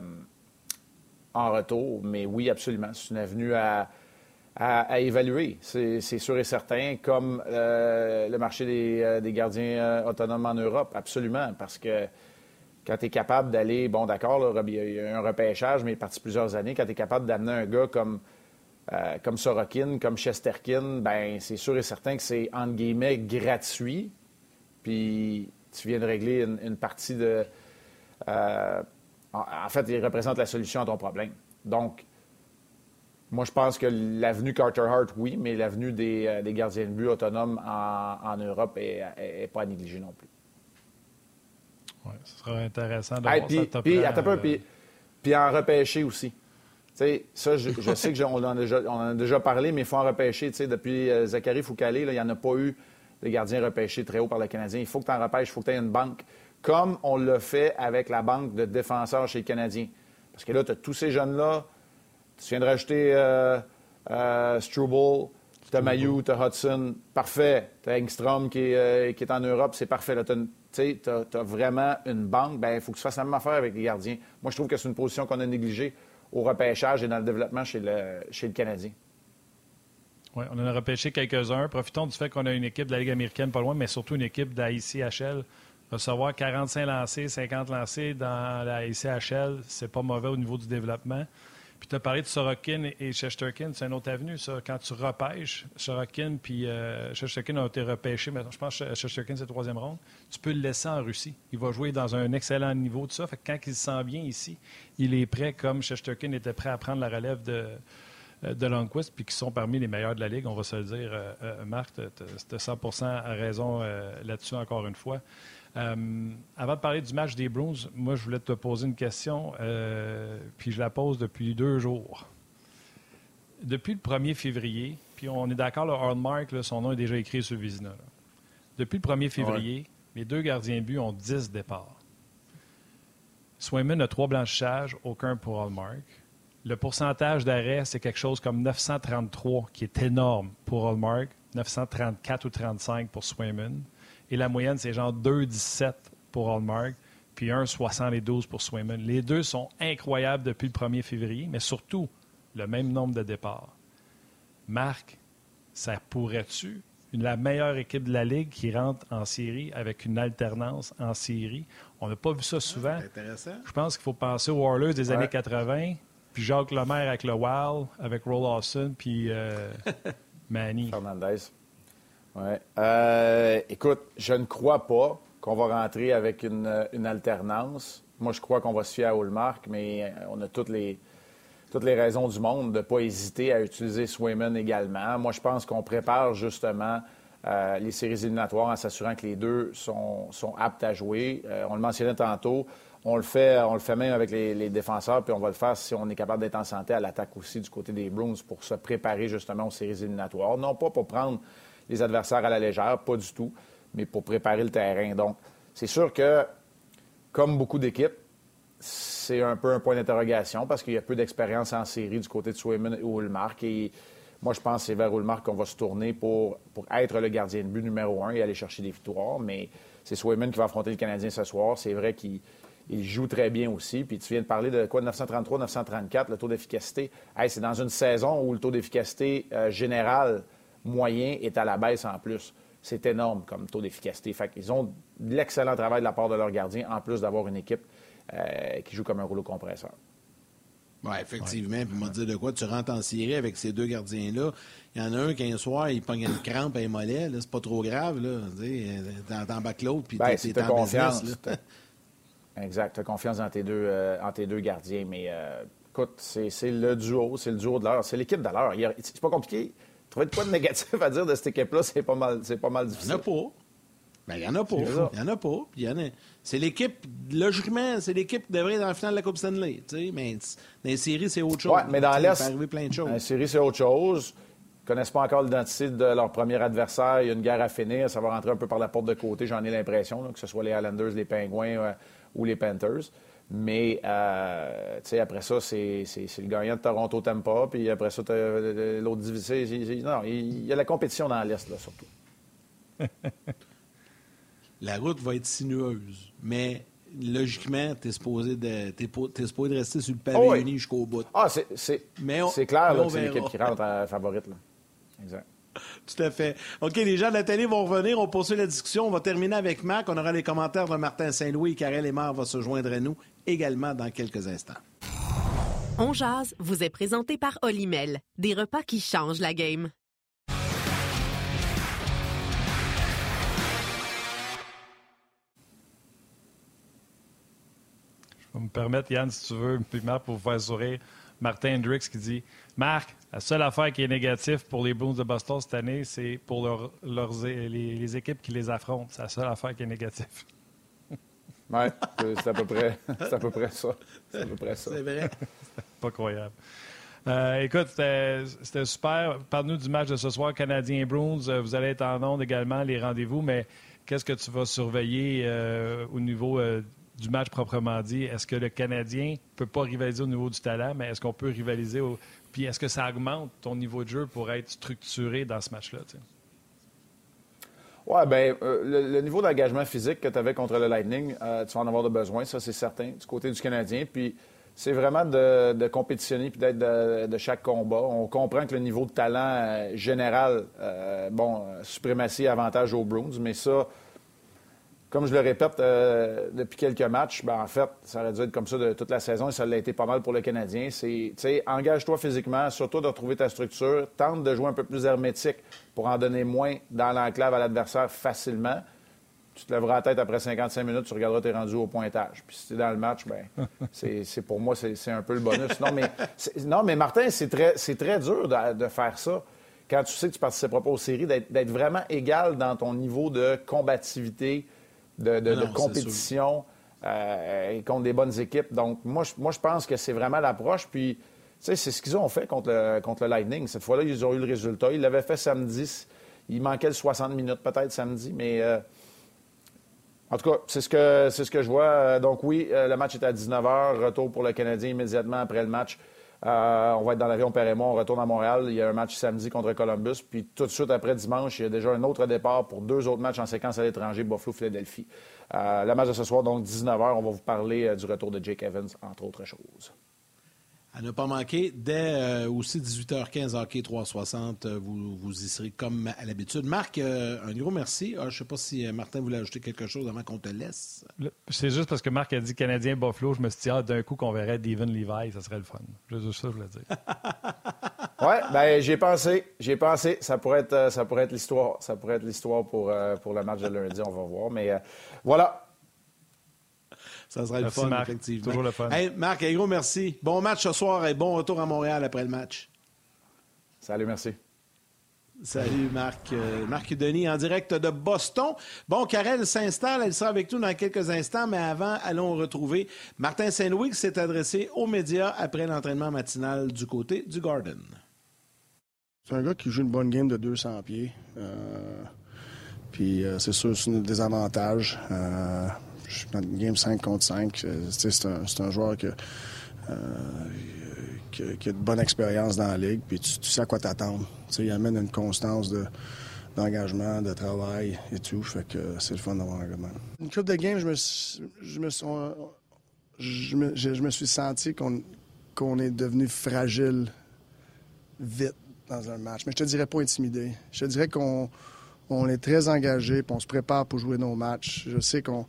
en retour. Mais oui, absolument. C'est une avenue à, évaluer, c'est sûr et certain, comme euh, le marché des, gardiens autonomes en Europe, absolument, parce que quand tu es capable d'aller, bon, d'accord, il y a un repêchage, mais il est parti plusieurs années, quand tu es capable d'amener un gars comme, comme Sorokin, comme Chesterkin, ben c'est sûr et certain que c'est, entre guillemets, gratuit. Puis tu viens de régler une, partie de. Euh, en, fait, il représente la solution à ton problème. Donc, moi, je pense que l'avenue Carter Hart, oui, mais l'avenue des, euh, gardiens de but autonomes en, Europe n'est pas à négliger non plus. Oui, ce sera intéressant de voir puis, ça. Puis, peu, puis, puis en repêcher aussi. sais, ça, je, sais qu'on en, a déjà parlé, mais il faut en repêcher. Depuis euh, Zachary Foucalé, il n'y en a pas eu de gardien repêché très haut par le Canadien. Il faut que tu en repêches, il faut que tu aies une banque, comme on l'a fait avec la banque de défenseurs chez les Canadiens. Parce que là, tu as tous ces jeunes-là. Tu viens de rajouter euh, euh, Struble, tu as Mayu, tu as Hudson. Parfait. Tu as Engstrom qui est, qui est en Europe, c'est parfait. Tu as, vraiment une banque, ben il faut que tu fasses la même affaire avec les gardiens. Moi, je trouve que c'est une position qu'on a négligée au repêchage et dans le développement chez le, chez le Canadien. Oui, on en a repêché quelques-uns. Profitons du fait qu'on a une équipe de la Ligue américaine pas loin, mais surtout une équipe de la ICHL. Recevoir 45 lancés, 50 lancés dans la ICHL, c'est pas mauvais au niveau du développement. Puis tu as parlé de Sorokin et Chesterkin, c'est une autre avenue. Quand tu repêches, Sorokin puis euh, Chesterkin ont été repêchés, mais je pense que Chesterkin, c'est troisième ronde, tu peux le laisser en Russie. Il va jouer dans un excellent niveau de ça. Fait que quand il se sent bien ici, il est prêt, comme Chesterkin était prêt à prendre la relève de, de Longquist, puis qui sont parmi les meilleurs de la Ligue, on va se le dire. Euh, Marc, tu as 100% raison là-dessus encore une fois. Euh, avant de parler du match des Bruins, moi, je voulais te poser une question, euh, puis je la pose depuis deux jours. Depuis le 1er février, puis on est d'accord, le Hardmark, son nom est déjà écrit sur Vizina. Depuis le 1er février, les deux gardiens de but ont 10 départs. Swayman a trois blanchissages, aucun pour Hallmark. Le pourcentage d'arrêt, c'est quelque chose comme 933, qui est énorme pour Hallmark, 934 ou 35 pour Swayman. Et la moyenne, c'est genre 2,17 pour Hallmark, puis 1,72 pour Swayman. Les deux sont incroyables depuis le 1er février, mais surtout le même nombre de départs. Marc, ça pourrait-tu la meilleure équipe de la Ligue qui rentre en série avec une alternance en série? On n'a pas vu ça souvent. intéressant. Je pense qu'il faut penser aux Warlers des années 80, puis Jacques Lemaire avec le Wild, avec Roll Lawson, puis euh, Manny. Fernandez. Ouais. Euh, écoute, je ne crois pas qu'on va rentrer avec une, alternance. Moi, je crois qu'on va se fier à Hallmark, mais euh, on a toutes les, toutes les raisons du monde de ne pas hésiter à utiliser Swayman également. Moi, je pense qu'on prépare justement euh, les séries éliminatoires en s'assurant que les deux sont, aptes à jouer. on le mentionnait tantôt. On le fait, on le fait même avec les, les, défenseurs, puis on va le faire si on est capable d'être en santé à l'attaque aussi du côté des Bruins pour se préparer justement aux séries éliminatoires. Non pas pour prendre les adversaires à la légère, pas du tout, mais pour préparer le terrain. Donc, c'est sûr que, comme beaucoup d'équipes, c'est un peu un point d'interrogation parce qu'il y a peu d'expérience en série du côté de Swayman et Ulmark. Et moi, je pense que c'est vers Ulmark qu'on va se tourner pour, pour être le gardien de but numéro un et aller chercher des victoires. Mais c'est Swayman qui va affronter le Canadien ce soir. C'est vrai qu'il joue très bien aussi. Puis tu viens de parler de quoi, 933, 934, le taux d'efficacité. c'est dans une saison où le taux d'efficacité euh, général moyen est à la baisse en plus. C'est énorme comme taux d'efficacité. Fait qu'ils ont de l'excellent travail de la part de leurs gardiens, en plus d'avoir une équipe euh, qui joue comme un rouleau compresseur. Oui, effectivement. Puis, moi, dire de quoi, tu rentres en série avec ces deux gardiens-là. Il y en a un qui, un soir, il pogne une crampe à un mollet. C'est pas trop grave. Là. Bac l'autre, puis ben, t'es en confiance. Business, exact. Tu as confiance dans tes deux, euh, tes deux gardiens. Mais euh, écoute, c'est le duo. C'est le duo de l'heure. C'est l'équipe de l'heure. C'est pas compliqué. Trouver de quoi de négatif à dire de cette équipe-là, c'est pas mal, c'est pas mal difficile. Il n'y en a pas. Ben, il n'y en a pas. Il y en a pas. En a... C'est l'équipe, logiquement, c'est l'équipe qui devrait être dans la finale de la Coupe Stanley. Mais dans les séries, c'est autre chose. Oui, mais dans l'Est, arriver plein de choses. Dans les séries, c'est autre chose. Ils ne connaissent pas encore l'identité de leur premier adversaire. Il y a une guerre à finir. Ça va rentrer un peu par la porte de côté, j'en ai l'impression, que ce soit les Islanders, les Penguins euh, ou les Panthers. Mais euh, après ça, c'est le gagnant de Toronto pas. Puis après ça, l'autre division. Non, il y a la compétition dans l'Est, là, surtout. la route va être sinueuse. Mais logiquement, tu es, supposé de, supposé de rester sur le pavé oh uni jusqu'au bout. Ah, c'est clair que c'est l'équipe qui rentre à favorite. Là. Exact. Tout à fait. OK, les gens de la télé vont revenir. On poursuit la discussion. On va terminer avec Marc. On aura les commentaires de Martin Saint-Louis. Karel Aymar va se joindre à nous également dans quelques instants. On jase vous est présenté par Olimel. Des repas qui changent la game. Je vais me permettre, Yann, si tu veux, puis Marc, pour vous faire sourire. Martin Hendricks qui dit Marc, la seule affaire qui est négative pour les Bruins de Boston cette année, c'est pour leurs, les, équipes qui les affrontent. C'est la seule affaire qui est négative. Oui, c'est à, peu près, à peu près ça. C'est à peu près ça. C'est vrai. pas croyable. Euh, écoute, c'était super. Parle-nous du match de ce soir, Canadien-Bruins. Euh, vous allez être en onde également, les rendez-vous, mais qu'est-ce que tu vas surveiller euh, au niveau du match proprement dit? Est-ce que le Canadien ne peut pas rivaliser au niveau du talent, mais est-ce qu'on peut rivaliser au, puis est-ce que ça augmente ton niveau de jeu pour être structuré dans ce match-là? Oui, bien, euh, le, niveau d'engagement physique que tu avais contre le Lightning, euh, tu vas en avoir de besoin, ça c'est certain, du côté du Canadien. Puis c'est vraiment de, compétitionner puis d'être de, chaque combat. On comprend que le niveau de talent euh, général, bon, suprématie, avantage aux Bruins, mais ça, comme je le répète euh, depuis quelques matchs, ben, en fait, ça aurait dû être comme ça de toute la saison et ça l'a été pas mal pour le Canadien. C'est, engage-toi physiquement, surtout de retrouver ta structure, tente de jouer un peu plus hermétique pour en donner moins dans l'enclave à l'adversaire facilement. Tu te lèveras la tête après 55 minutes, tu regarderas tes rendus au pointage. Puis si tu es dans le match, ben, c'est, pour moi, c'est, un peu le bonus. Non, mais, non, mais Martin, c'est très, très dur de, faire ça quand tu sais que tu participeras pas aux séries, d'être, d'être vraiment égal dans ton niveau de combativité, de, compétition euh, contre des bonnes équipes. Donc, moi, je, moi, je pense que c'est vraiment l'approche. Puis, c'est ce qu'ils ont fait contre le, contre le Lightning. Cette fois-là, ils ont eu le résultat. Ils l'avaient fait samedi. Il manquait le 60 minutes peut-être samedi, mais euh, en tout cas, c'est ce que c'est ce que je vois. Donc oui, euh, le match est à 19h. Retour pour le Canadien immédiatement après le match. Euh, on va être dans l'avion Père on retourne à Montréal. Il y a un match samedi contre Columbus. Puis tout de suite après dimanche, il y a déjà un autre départ pour deux autres matchs en séquence à l'étranger, Buffalo-Philadelphie. Euh, la match de ce soir, donc 19h, on va vous parler euh, du retour de Jake Evans, entre autres choses. À ne pas manquer, dès euh, aussi 18h15, hockey 360, euh, vous, vous y serez comme à l'habitude. Marc, euh, un gros merci. Ah, je ne sais pas si Martin voulait ajouter quelque chose avant qu'on te laisse. C'est juste parce que Marc a dit Canadien Buffalo, je me suis dit, ah, d'un coup qu'on verrait Devin Levi, ça serait le fun. Juste ça, je voulais dire. oui, ben j'ai pensé. J'ai pensé. Ça pourrait être, ça pourrait être l'histoire. Ça pourrait être l'histoire pour, pour le match de lundi, on va voir. Mais voilà, ça serait le fun, effectivement. Toujours le fun. Hey, Marc, un gros merci. Bon match ce soir et bon retour à Montréal après le match. Salut, merci. Salut Marc. Euh, Marc Denis en direct de Boston. Bon, Karel s'installe, elle sera avec nous dans quelques instants, mais avant, allons retrouver Martin Saint-Louis qui s'est adressé aux médias après l'entraînement matinal du côté du Garden. C'est un gars qui joue une bonne game de 200 pieds. Euh, puis euh, c'est sûr, c'est un désavantage. Je suis dans une game 5 contre 5. Euh, c'est un, joueur euh, qui, a de bonne expérience dans la ligue, puis tu, sais à quoi t'attendre. Il amène une constance de, d'engagement, de travail et tout. Fait que c'est le fun d'avoir un gars Une coupe de game, je me, me, je me, suis senti qu'on, est devenu fragile vite dans un match. Mais je te dirais pas intimidé. Je te dirais qu'on on est très engagé, on se prépare pour jouer nos matchs. Je sais qu'on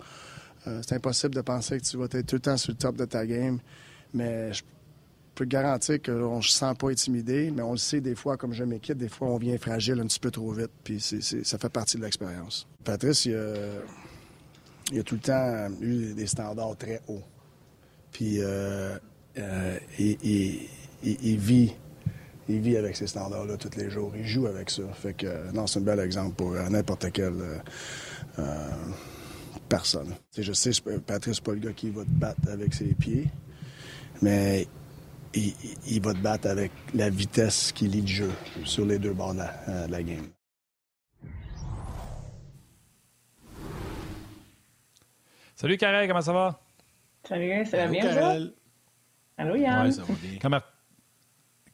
euh, c'est impossible de penser que tu vas être tout le temps sur le top de ta game, mais je peux te garantir qu'on ne se sent pas intimidé, mais on le sait des fois, comme je m'inquiète, des fois on vient fragile un petit peu trop vite, puis ça fait partie de l'expérience. Patrice, il a, tout le temps eu des standards très hauts. Puis euh, euh, il, vit il vit avec ces standards-là tous les jours. Il joue avec ça. Fait que, non, c'est un bel exemple pour n'importe quel personne. je sais, Patrice, pas le gars qui va te battre avec ses pieds, mais il, va te battre avec la vitesse qu'il lit le jeu sur les deux bords de la, euh, game. Salut Karel, comment ça va? Salut, ça va bien, Karel. Allô, Yann? ça va bien.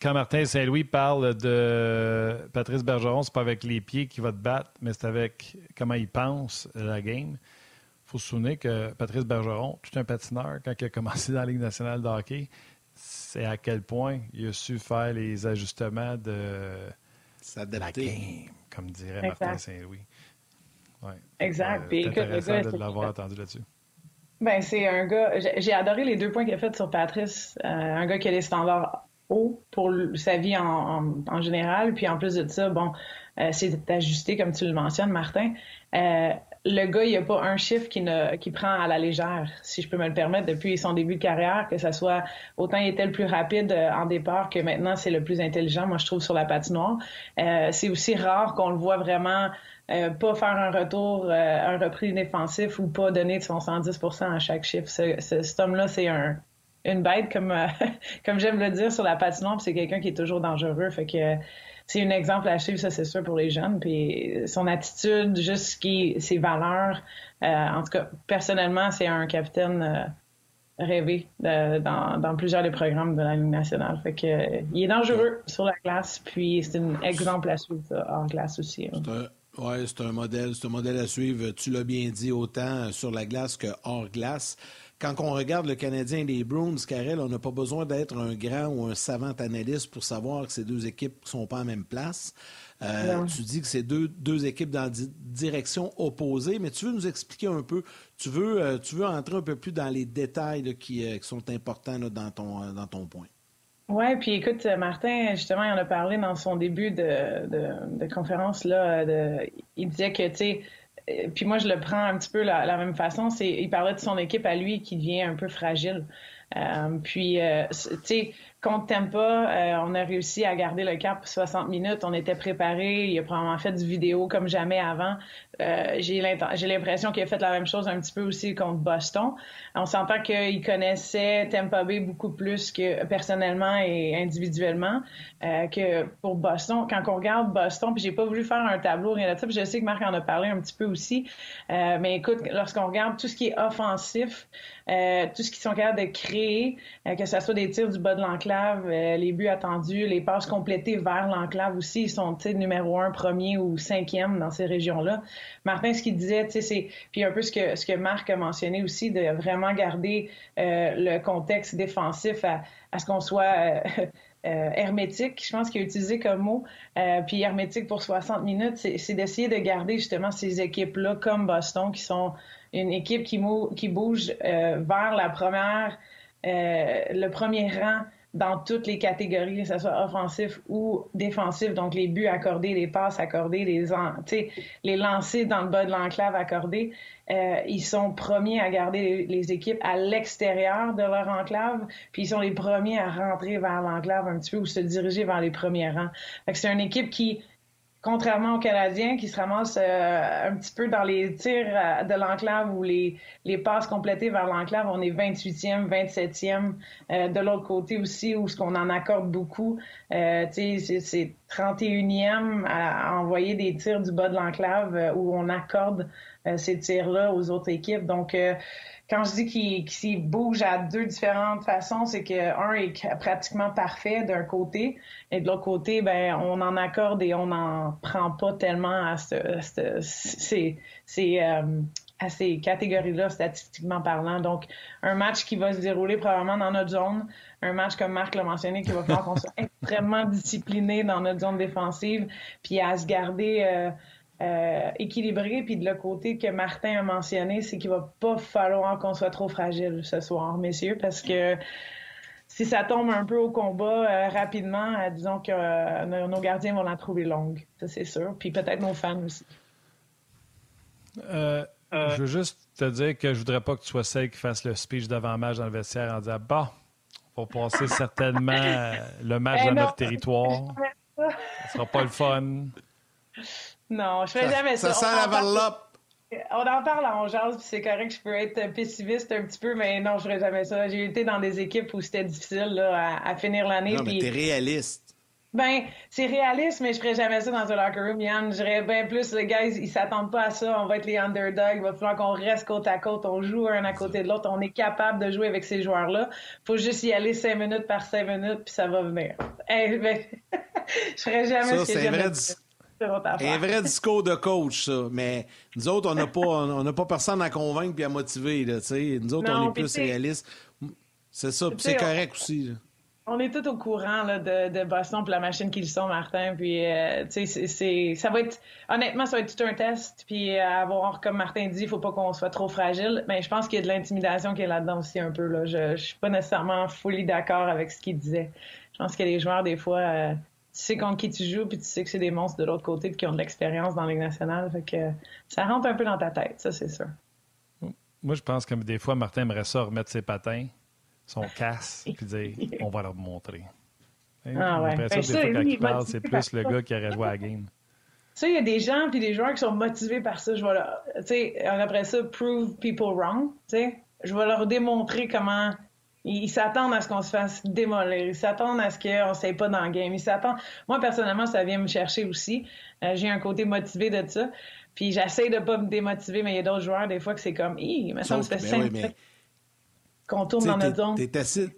Quand, Martin Saint-Louis parle de Patrice Bergeron, c'est pas avec les pieds qu'il va te battre, mais c'est avec comment il pense la game faut se souvenir que Patrice Bergeron, tout un patineur, quand il a commencé dans la Ligue nationale de hockey, c'est à quel point il a su faire les ajustements de la game, comme dirait Martin Saint-Louis. Ouais. Exact. C'est intéressant de l'avoir entendu là-dessus. Ben, c'est un gars. J'ai adoré les deux points qu'il a fait sur Patrice. Euh, un gars qui a des standards hauts pour sa vie en, en, général. Puis en plus de ça, bon, euh, c'est ajusté, comme tu le mentionnes, Martin. Euh, le gars, il n'y a pas un chiffre qui, ne, qui prend à la légère, si je peux me le permettre, depuis son début de carrière, que ça soit autant il était le plus rapide euh, en départ que maintenant c'est le plus intelligent, moi je trouve, sur la patinoire. Euh, c'est aussi rare qu'on le voit vraiment euh, pas faire un retour, un repris défensif ou pas donner de son 110% à chaque chiffre. Ce, cet homme-là, c'est un, une bête, comme, comme j'aime le dire, sur la patinoire, c'est quelqu'un qui est toujours dangereux. Fait que c'est un exemple à suivre, ça c'est sûr pour les jeunes. Puis son attitude, juste qui, ses valeurs. Euh, en tout cas, personnellement, c'est un capitaine euh, rêvé dans, dans, plusieurs des programmes de la Ligue nationale. Fait que il est dangereux sur la glace, puis c'est un exemple à suivre en glace aussi. Hein. Oui, c'est un modèle, c'est un modèle à suivre. Tu l'as bien dit, autant sur la glace que hors glace quand on regarde le Canadien et les Bruins, Karel, on n'a pas besoin d'être un grand ou un savant analyste pour savoir que ces deux équipes ne sont pas en même place. Euh, tu dis que c'est deux, deux équipes dans directions opposées, mais tu veux nous expliquer un peu, tu veux, euh, tu veux entrer un peu plus dans les détails qui, euh, qui, sont importants dans, ton, dans ton point. Oui, puis écoute, Martin, justement, il en a parlé dans son début de, de, de conférence. Là, de, il disait que, tu sais, puis moi, je le prends un petit peu la, la même façon. C'est, il parlait de son équipe à lui qui devient un peu fragile. Euh, puis, euh, tu sais, contre Tampa, euh, on a réussi à garder le cap 60 minutes. On était préparé. Il a probablement fait du vidéo comme jamais avant. J'ai l'impression qu'il a fait la même chose un petit peu aussi contre Boston. On s'entend qu'il connaissait Tampa Bay beaucoup plus que personnellement et individuellement que pour Boston. Quand on regarde Boston, puis j'ai pas voulu faire un tableau, rien de ça, puis je sais que Marc en a parlé un petit peu aussi. mais écoute, lorsqu'on regarde tout ce qui est offensif, tout ce qu'ils sont capables de créer, que ce soit des tirs du bas de l'enclave, euh, les buts attendus, les passes complétées vers l'enclave aussi, ils sont numéro un, premier ou cinquième dans ces régions-là. Martin, ce qu'il disait, c'est puis un peu ce que ce que Marc a mentionné aussi, de vraiment garder euh, le contexte défensif à, ce qu'on soit euh, hermétique, je pense qu'il a utilisé comme mot, puis hermétique pour 60 minutes, c'est d'essayer de garder justement ces équipes-là comme Boston, qui sont une équipe qui, qui bouge vers la première, le premier rang dans toutes les catégories, que ce soit offensif ou défensif, donc les buts accordés, les passes accordées, les, les lancers dans le bas de l'enclave accordés, euh, ils sont premiers à garder les, équipes à l'extérieur de leur enclave, puis ils sont les premiers à rentrer vers l'enclave un petit peu ou se diriger vers les premiers rangs. c'est une équipe qui contrairement aux Canadiens qui se ramassent euh, un petit peu dans les tirs euh, de l'enclave ou les, les passes complétées vers l'enclave, on est 28e, 27e. Euh, de l'autre côté aussi, où ce qu'on en accorde beaucoup, c'est 31e à, envoyer des tirs du bas de l'enclave où on accorde ces tirs-là aux autres équipes. Donc, quand je dis qu'il bouge à deux différentes façons, c'est qu'un est pratiquement parfait d'un côté, et de l'autre côté, ben on en accorde et on n'en prend pas tellement à, ces, euh, à ces catégories-là, statistiquement parlant. Donc, un match qui va se dérouler probablement dans notre zone, un match comme Marc l'a mentionné, qui va falloir qu'on soit extrêmement discipliné dans notre zone défensive, puis à se garder... Euh, euh, équilibré. Puis de l'autre côté que Martin a mentionné, c'est qu'il va pas falloir qu'on soit trop fragile ce soir, messieurs, parce que si ça tombe un peu au combat euh, rapidement, euh, disons que nos gardiens vont la trouver longue, ça c'est sûr. Puis peut-être nos fans aussi. je veux juste te dire que je voudrais pas que tu sois celle qui fasse le speech d'avant-match dans le vestiaire en disant Bah, on va passer certainement le match eh dans notre territoire. Ce sera pas le fun. Non, je fais jamais ça. Ça sent la On en parle en jazz, puis c'est correct, je peux être pessimiste un petit peu, mais non, je ferais jamais ça. J'ai été dans des équipes où c'était difficile là, à, finir l'année. Non, mais t'es réaliste. Ben, c'est réaliste, mais je ferais jamais ça dans un locker room, Yann. J'irais bien plus, les gars, ils s'attendent pas à ça. On va être les underdogs. Il va falloir qu'on reste côte à côte. On joue un à côté de l'autre. On est capable de jouer avec ces joueurs-là. Faut juste y aller cinq minutes par cinq minutes, puis ça va venir. Eh, ben, je ferais jamais ça, ce que c'est vrai, Un vrai discours de coach, ça. Mais nous autres, on n'a pas, on pas personne à convaincre et à motiver. Là, nous autres, on est plus réalistes. C'est ça, c'est correct aussi. On est tous au courant là, de, de, Boston pour la machine qu'ils sont, Martin. Puis, euh, tu sais, c'est, ça va être, honnêtement, ça va être tout un test. Puis, euh, à voir, comme Martin dit, il faut pas qu'on soit trop fragile. Mais je pense qu'il y a de l'intimidation qui est là-dedans aussi un peu. Là. Je, je suis pas nécessairement fully d'accord avec ce qu'il disait. Je pense que les joueurs, des fois, euh, sais contre qui tu joues, puis tu sais que c'est des monstres de l'autre côté qui ont de l'expérience dans la Ligue nationale. Fait que ça rentre un peu dans ta tête, ça, c'est sûr. Moi, je pense que des fois, Martin aimerait ça remettre ses patins son casse, puis dire on va leur montrer. Ah ouais. Ben, des fois, quand il parle, c'est plus le gars qui aurait joué à la game. Ça, il y a des gens puis des joueurs qui sont motivés par ça. Je vais leur, tu sais, après ça, prove people wrong. Tu sais, je vais leur démontrer comment ils s'attendent à ce qu'on se fasse démolir. Ils s'attendent à ce qu'on ne s'aille pas dans le game. Ils s'attendent. Moi, personnellement, ça vient me chercher aussi. Euh, j'ai un côté motivé de ça. Puis j'essaie de pas me démotiver, mais il y a d'autres joueurs, des fois, que c'est comme, il me semble que c'est ben simple qu'on tourne dans notre zone. T'es assis,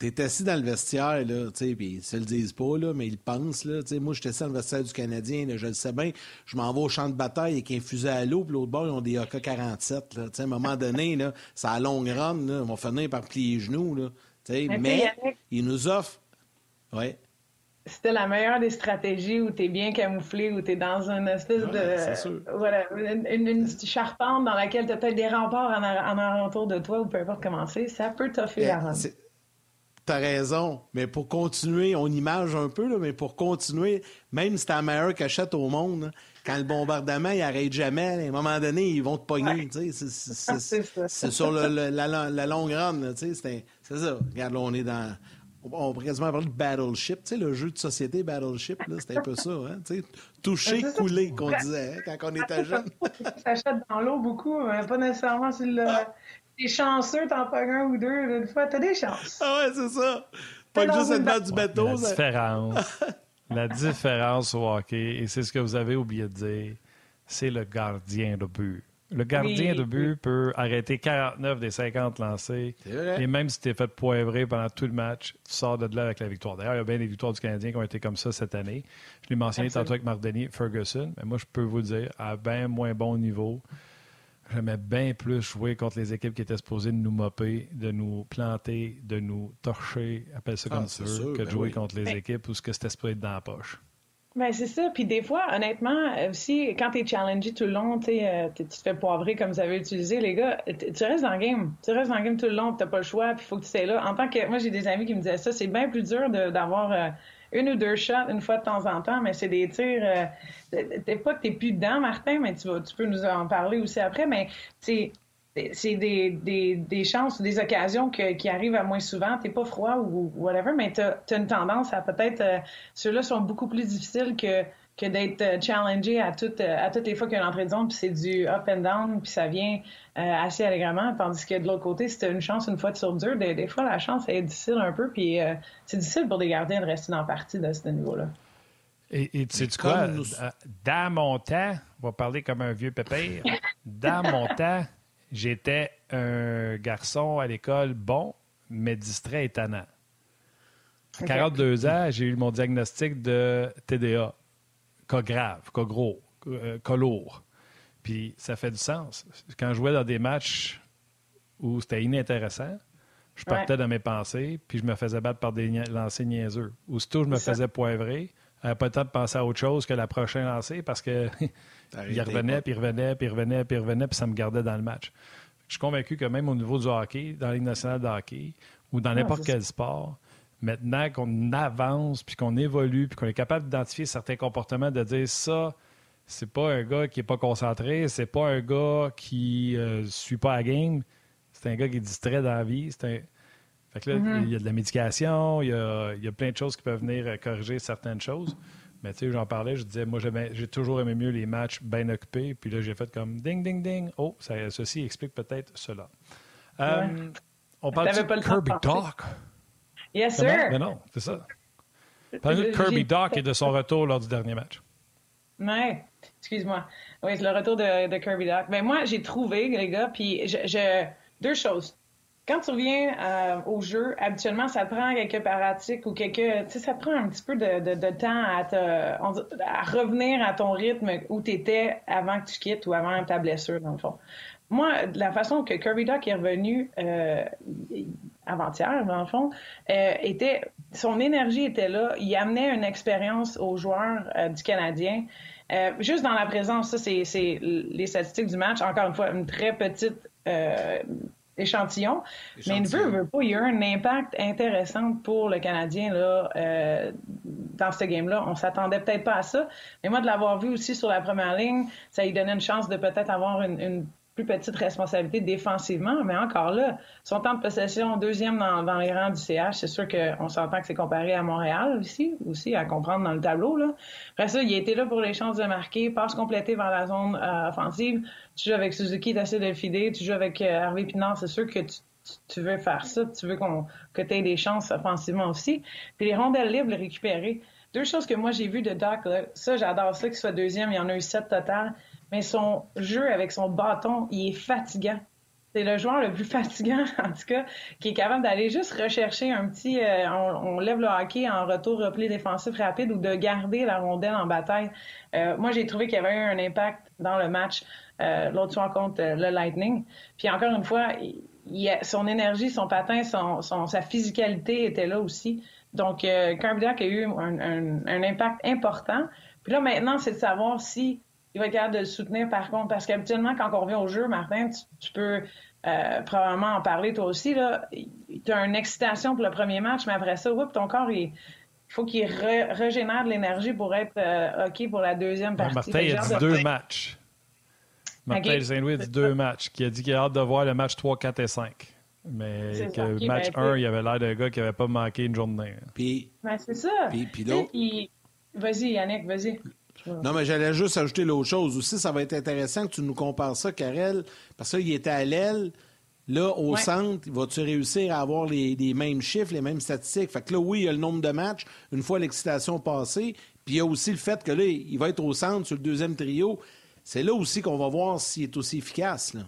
es assis dans le vestiaire, là, puis ils se le disent pas, là, mais ils pensent. Là, moi, j'étais assis dans le vestiaire du Canadien, je le sais bien. Je m'en vais au champ de bataille avec un fusil à l'eau, puis l'autre bord, ils ont des AK-47. À un moment donné, là, c'est à longue run, là, ils vont finir par plier les genoux. Là, mais, mais ils nous offrent. Ouais c'était la meilleure des stratégies où tu es bien camouflé, où tu es dans une espèce de. Voilà, une, charpente dans laquelle tu as peut-être des remparts en, en alentour de toi ou peu importe comment c'est, ça peut toffer la rente. T'as raison, mais pour continuer, on image un peu, là, mais pour continuer, même si t'as la meilleure cachette au monde, quand le bombardement, il arrête jamais, à un moment donné, ils vont te pogner. C'est sur la, la, longue run. C'est ça. Regarde, là, on est dans on pourrait quasiment parler de Battleship, tu sais, le jeu de société Battleship, c'était un peu ça, hein, tu sais, toucher, couler, qu'on disait, hein, quand on était jeune. T'achètes dans l'eau beaucoup, mais pas nécessairement sur le... T'es chanceux, t'en pognes un ou deux, une fois, t'as des chances. Ah ouais, c'est ça. Pas juste être du bateau. La différence, la différence au hockey, et c'est ce que vous avez oublié de dire, c'est le gardien de but. Le gardien de but peut arrêter 49 des 50 lancés. Et même si tu es fait poivrer pendant tout le match, tu sors de là avec la victoire. D'ailleurs, il y a bien des victoires du Canadien qui ont été comme ça cette année. Je l'ai mentionné tantôt avec Marc Denis, Ferguson. Mais moi, je peux vous dire, à bien moins bon niveau, j'aimais bien plus jouer contre les équipes qui étaient supposées de nous mopper, de nous planter, de nous torcher, appelle ça ah, comme ça, que de ben jouer contre les équipes où ce que c'était supposé être dans la poche. Ben c'est ça. Puis des fois, honnêtement, aussi, quand t'es challengé tout le long, euh, tu te fais poivrer comme vous avez utilisé, les gars, tu restes dans le game. Tu restes dans le game tout le long, t'as pas le choix, puis faut que tu sois là. En tant que, moi, j'ai des amis qui me disaient ça, c'est bien plus dur d'avoir euh, une ou deux shots une fois de temps en temps, mais c'est des tirs. Euh, t'es pas que t'es plus dedans, Martin, mais tu, vas, tu peux nous en parler aussi après, mais c'est des, des, des, chances ou des occasions qui arrivent à moins souvent. T'es pas froid ou whatever, mais tu as, une tendance à peut-être... Euh, ceux-là sont beaucoup plus difficiles que, que d'être euh, challengé à, toutes à toutes les fois qu'il y a une entrée de zone, puis c'est du up and down, puis ça vient euh, assez allègrement. Tandis que de l'autre côté, si une chance une fois de sur deux, des, fois, la chance est difficile un peu, puis c'est difficile pour des gardiens de rester dans la partie de ce niveau-là. Et, et tu sais quoi? Dans mon temps, on va parler comme un vieux pépère, dans mon temps J'étais un garçon à l'école bon, mais distrait et tannant. À 42 ans, j'ai eu mon diagnostic de TDA. Cas grave, cas gros, euh, cas lourd. Puis ça fait du sens. Quand je jouais dans des matchs où c'était inintéressant, je partais dans mes pensées, puis je me faisais battre par des lancers niaiseux. Aussitôt, je me faisais poivrer. n'avais pas le temps de penser à autre chose que la prochaine lancée parce que il revenait, puis il revenait, puis il revenait, puis il revenait, puis ça me gardait dans le match. Je suis convaincu que même au niveau du hockey, dans la Ligue nationale de hockey, ou dans n'importe quel sport, maintenant qu'on avance, puis qu'on évolue, puis qu'on est capable d'identifier certains comportements, de dire ça, c'est pas un gars qui est pas concentré, c'est pas un gars qui euh, suit pas la game, c'est un gars qui est distrait dans la vie. Un... Fait que là, mm-hmm. il y a de la médication, il y a, il y a plein de choses qui peuvent venir euh, corriger certaines choses. Mais tu sais, j'en parlais, je disais, moi, j'ai toujours aimé mieux les matchs bien occupés. Puis là, j'ai fait comme ding, ding, ding. Oh, ça, ceci explique peut-être cela. Euh, on parle de Kirby Doc. Yes, sir. Mais non, c'est ça. Parle de Kirby Doc et de son retour lors du dernier match. Oui, excuse-moi. Oui, c'est le retour de, Kirby Doc. Mais ben, moi, j'ai trouvé, les gars, puis je, deux choses. quand tu reviens euh, au jeu, habituellement, ça te prend quelques pratiques ou quelques, tu sais, ça te prend un petit peu de, de, de temps à, te, à revenir à ton rythme où tu étais avant que tu quittes ou avant ta blessure, dans le fond. Moi, la façon que Kirby Duck est revenu euh, avant-hier, dans le fond, euh, était son énergie était là. Il amenait une expérience aux joueurs euh, du Canadien. Juste dans la présence, ça, c'est les statistiques du match. Encore une fois, une très petite euh, échantillon. Mais il ne veut, veut pas. Il y a eu un impact intéressant pour le Canadien là, euh, dans ce game-là. On s'attendait peut-être pas à ça. Mais moi, de l'avoir vu aussi sur la première ligne, ça lui donnait une chance de peut-être avoir une, une plus petite responsabilité défensivement, mais encore là, son temps de possession deuxième dans, les rangs du CH, c'est sûr qu'on s'entend que c'est comparé à Montréal aussi, aussi à comprendre dans le tableau. Là. Après ça, il a été là pour les chances de marquer, passe complétée vers la zone euh, offensive. Tu joues avec Suzuki, tu essaies de le fider, tu joues avec euh, Harvey Pinard, c'est sûr que tu, veux faire ça, tu veux qu'on que tu aies des chances offensivement aussi. Puis les rondelles libres, les récupérer. Deux choses que moi j'ai vues de Doc, là, ça j'adore ça qu'il soit deuxième, il y en a eu sept total mais son jeu avec son bâton, il est fatigant. C'est le joueur le plus fatigant, en tout cas, qui est capable d'aller juste rechercher un petit, euh, on, lève le hockey en retour repli défensif rapide ou de garder la rondelle en bataille. Euh, moi, j'ai trouvé qu'il y avait eu un impact dans le match euh, l'autre soir contre le Lightning. Puis encore une fois, son énergie, son patin, son, sa physicalité était là aussi. Donc, euh, a eu un impact important. Puis là, maintenant, c'est de savoir si il va être capable de le soutenir par contre. Parce qu'habituellement, quand on revient au jeu, Martin, tu, peux euh, probablement en parler toi aussi. Tu as une excitation pour le premier match, mais après ça, ton corps, il, faut qu'il régénère de l'énergie pour être euh, OK pour la deuxième partie. Martin, il a dit deux matchs. Martin Saint-Louis a dit deux matchs. Qui a dit qu'il a hâte de voir le match 3, 4 et 5. Mais que le match 1, ben, il avait l'air d'un gars qui n'avait pas manqué une journée. Puis, ben, c'est ça. Puis, puis Vas-y, Yannick, vas-y. Non, mais j'allais juste ajouter l'autre chose aussi. Ça va être intéressant que tu nous compares ça, Karel, parce qu'il était à l'aile. Là, au centre, vas-tu réussir à avoir les, mêmes chiffres, les mêmes statistiques? Fait que là, oui, il y a le nombre de matchs, une fois l'excitation passée. Puis il y a aussi le fait que là, il va être au centre sur le deuxième trio. C'est là aussi qu'on va voir s'il est aussi efficace. Là.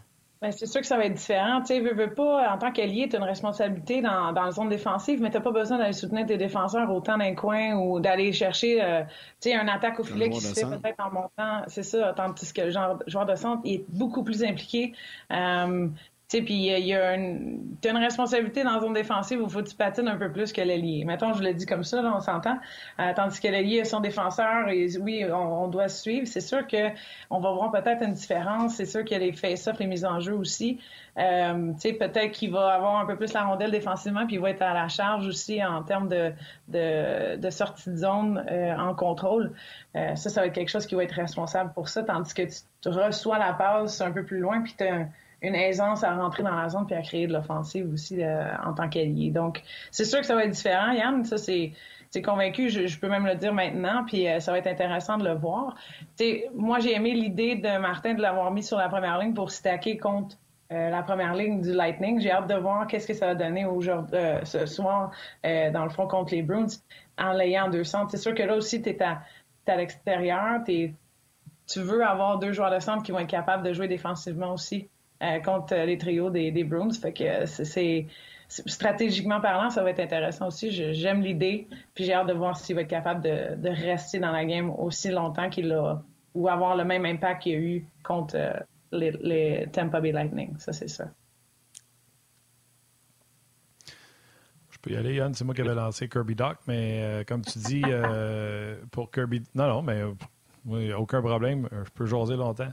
Ben, c'est sûr que ça va être différent. Tu sais, veux, veux pas, en tant qu'allié, tu as une responsabilité dans, dans la zone défensive, mais tu pas besoin d'aller soutenir tes défenseurs autant d'un coin ou d'aller chercher euh, tu sais, un attaque au filet qui se fait peut-être en montant. C'est ça, tandis que le genre, joueur de centre est beaucoup plus impliqué. Euh, sais, puis il y a une, as une responsabilité dans la zone défensive où faut que tu patines un peu plus que l'allié. Mettons, je le dis comme ça, là, on s'entend. Euh, tandis que l'allié son défenseur et oui, on, doit suivre. C'est sûr que on va voir peut-être une différence. C'est sûr qu'il y a les face-off, les mises en jeu aussi. Euh, tu sais, peut-être qu'il va avoir un peu plus la rondelle défensivement, puis il va être à la charge aussi en termes de, de, de sortie de zone euh, en contrôle. Euh, ça, ça va être quelque chose qui va être responsable pour ça, tandis que tu reçois la passe un peu plus loin, puis tu as une aisance à rentrer dans la zone puis à créer de l'offensive aussi euh, en tant qu'allié. Donc, c'est sûr que ça va être différent, Yann. Ça, c'est convaincu, je, peux même le dire maintenant, puis euh, ça va être intéressant de le voir. Moi, j'ai aimé l'idée de Martin de l'avoir mis sur la première ligne pour stacker contre euh, la première ligne du Lightning. J'ai hâte de voir qu'est-ce que ça va donner aujourd'hui, ce soir, dans le fond, contre les Bruins, en l'ayant en deux centres. C'est sûr que là aussi, tu es à l'extérieur, tu veux avoir deux joueurs de centre qui vont être capables de jouer défensivement aussi. Euh, contre les trios des, des Bruins. Fait que c'est stratégiquement parlant, ça va être intéressant aussi. J'aime l'idée, puis j'ai hâte de voir s'il va être capable de, rester dans la game aussi longtemps qu'il a ou avoir le même impact qu'il a eu contre euh, les, les, Tampa Bay Lightning. Ça, c'est ça. Je peux y aller, Yann. C'est moi qui avais lancé Kirby Doc, mais euh, comme tu dis, pour Kirby. Non, non, mais aucun problème. Je peux jaser longtemps.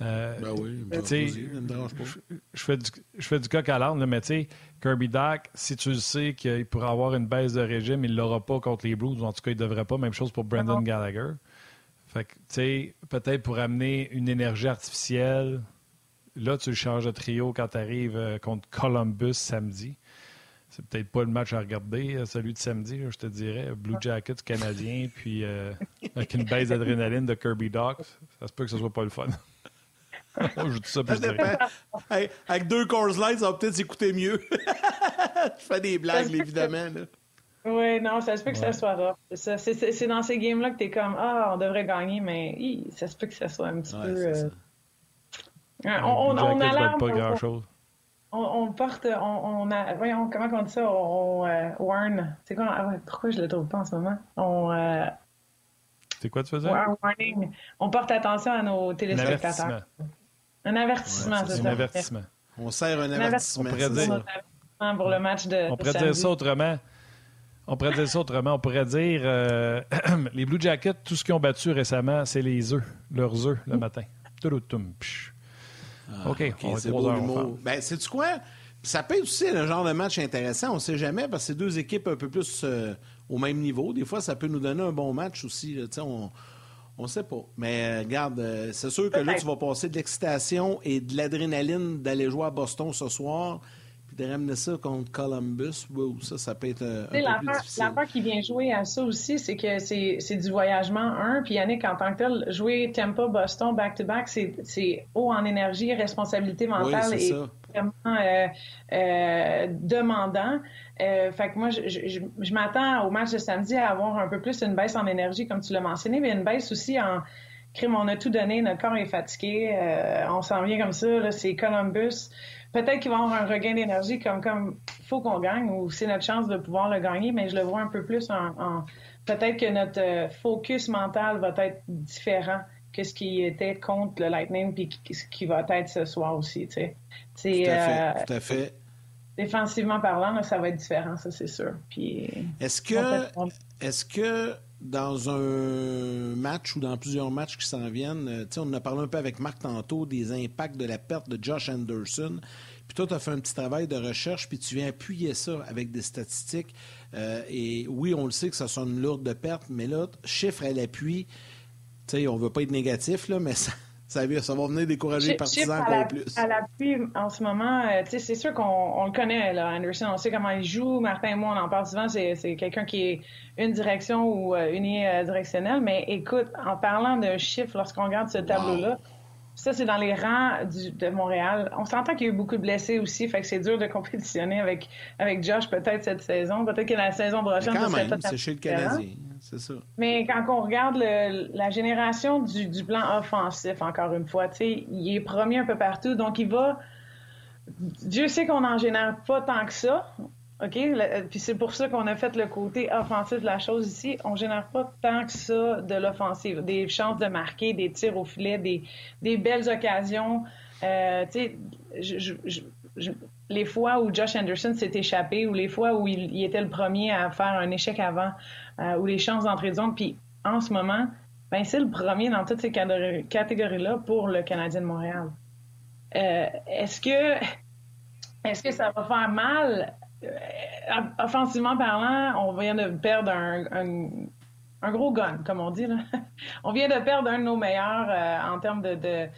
Euh, ben oui, ben, je, fais du, je fais du coq à l'âne, mais tu sais, Kirby Doc, si tu le sais qu'il pourrait avoir une baisse de régime, il ne l'aura pas contre les Blues, ou en tout cas, il ne devrait pas. Même chose pour Brendan Gallagher. Fait que, tu sais, peut-être pour amener une énergie artificielle, là, tu le changes de trio quand tu arrives euh, contre Columbus samedi. C'est peut-être pas le match à regarder, euh, celui de samedi, je te dirais. Blue Jackets canadien, puis avec une baisse d'adrénaline de Kirby Doc, ça se peut que ce soit pas le fun. je dis ça, avec deux Coors Light, ça va peut-être s'écouter mieux. je fais des blagues, évidemment. Oui, non, ça se peut que ça soit rough. C'est dans ces games-là que tu es comme Ah, on devrait gagner, mais ça se peut que ça soit un petit peu. Euh, on, on, on, pas grand-chose. on, porte, on, a, voyons, comment on dit ça, on, euh, warn. C'est quoi, ah pourquoi je le trouve pas en ce moment? On, euh, c'est quoi tu faisais? Warning. On porte attention à nos téléspectateurs. Un avertissement. c'est un avertissement. On sert un avertissement. On pourrait dire, pour le match de. On pourrait dire ça autrement. On pourrait dire ça autrement. On pourrait dire euh, les Blue Jackets, tout ce qu'ils ont battu récemment, c'est les œufs, leurs œufs le matin. Ah, OK, on c'est beau l'humour. Ben, sais-tu quoi? Ça peut être aussi le genre de match intéressant, on ne sait jamais, parce que c'est deux équipes un peu plus euh, au même niveau. Des fois, ça peut nous donner un bon match aussi. on ne sait pas. Mais euh, regarde, euh, c'est sûr que là, tu vas passer de l'excitation et de l'adrénaline d'aller jouer à Boston ce soir de ramener ça contre Columbus, ça, ça peut être un, un peu plus difficile. L'affaire qui vient jouer à ça aussi, c'est que c'est du voyagement, un, puis Yannick, en tant que tel, jouer Tampa, Boston, back-to-back, c'est haut en énergie, responsabilité mentale et vraiment euh, euh, demandant. Euh, fait que moi, je, m'attends au match de samedi à avoir un peu plus une baisse en énergie, comme tu l'as mentionné, mais une baisse aussi en crime. On a tout donné, notre corps est fatigué, on s'en vient comme ça, c'est Columbus peut-être qu'il va y avoir un regain d'énergie comme comme faut qu'on gagne ou c'est notre chance de pouvoir le gagner, mais je le vois un peu plus en, peut-être que notre focus mental va être différent que ce qui était contre le Lightning puis ce qui va être ce soir aussi, tu sais. Tout à fait, euh, tout à fait. Défensivement parlant, ça va être différent, ça c'est sûr. Puis est-ce que est-ce que dans un match ou dans plusieurs matchs qui s'en viennent, euh, on en a parlé un peu avec Marc tantôt des impacts de la perte de Josh Anderson. Puis toi, tu as fait un petit travail de recherche, puis tu viens appuyer ça avec des statistiques. Euh, et oui, on le sait que ça sonne lourd de perte, mais là, chiffre à l'appui, sais, on veut pas être négatif, là, mais ça, ça, va venir décourager les partisans encore plus. À l'appui, en ce moment, euh, c'est sûr qu'on le connaît, là, Anderson. On sait comment il joue. Martin et moi, on en parle souvent. C'est quelqu'un qui est une direction ou euh, unidirectionnel. Mais écoute, en parlant de chiffres, lorsqu'on regarde ce tableau-là, ça, c'est dans les rangs du, de Montréal. On s'entend qu'il y a eu beaucoup de blessés aussi, fait que c'est dur de compétitionner avec, avec Josh peut-être cette saison. Peut-être que la saison prochaine, quand même, c'est chez le Canadien, c'est ça. Mais quand on regarde le, la génération du, du, plan offensif, encore une fois, il est premier un peu partout, donc il va... Dieu sait qu'on n'en génère pas tant que ça, OK? Euh, puis c'est pour ça qu'on a fait le côté offensif de la chose ici. On génère pas tant que ça de l'offensive. Des chances de marquer, des tirs au filet, des, des belles occasions. Euh, tu sais, les fois où Josh Anderson s'est échappé ou les fois où il, était le premier à faire un échec avant euh, ou les chances d'entrée de zone. Puis en ce moment, ben c'est le premier dans toutes ces catégories-là pour le Canadien de Montréal. Euh, est-ce que est-ce que ça va faire mal? Euh, offensivement parlant, on vient de perdre un, gros gun, comme on dit. Là. on vient de perdre un de nos meilleurs en termes de,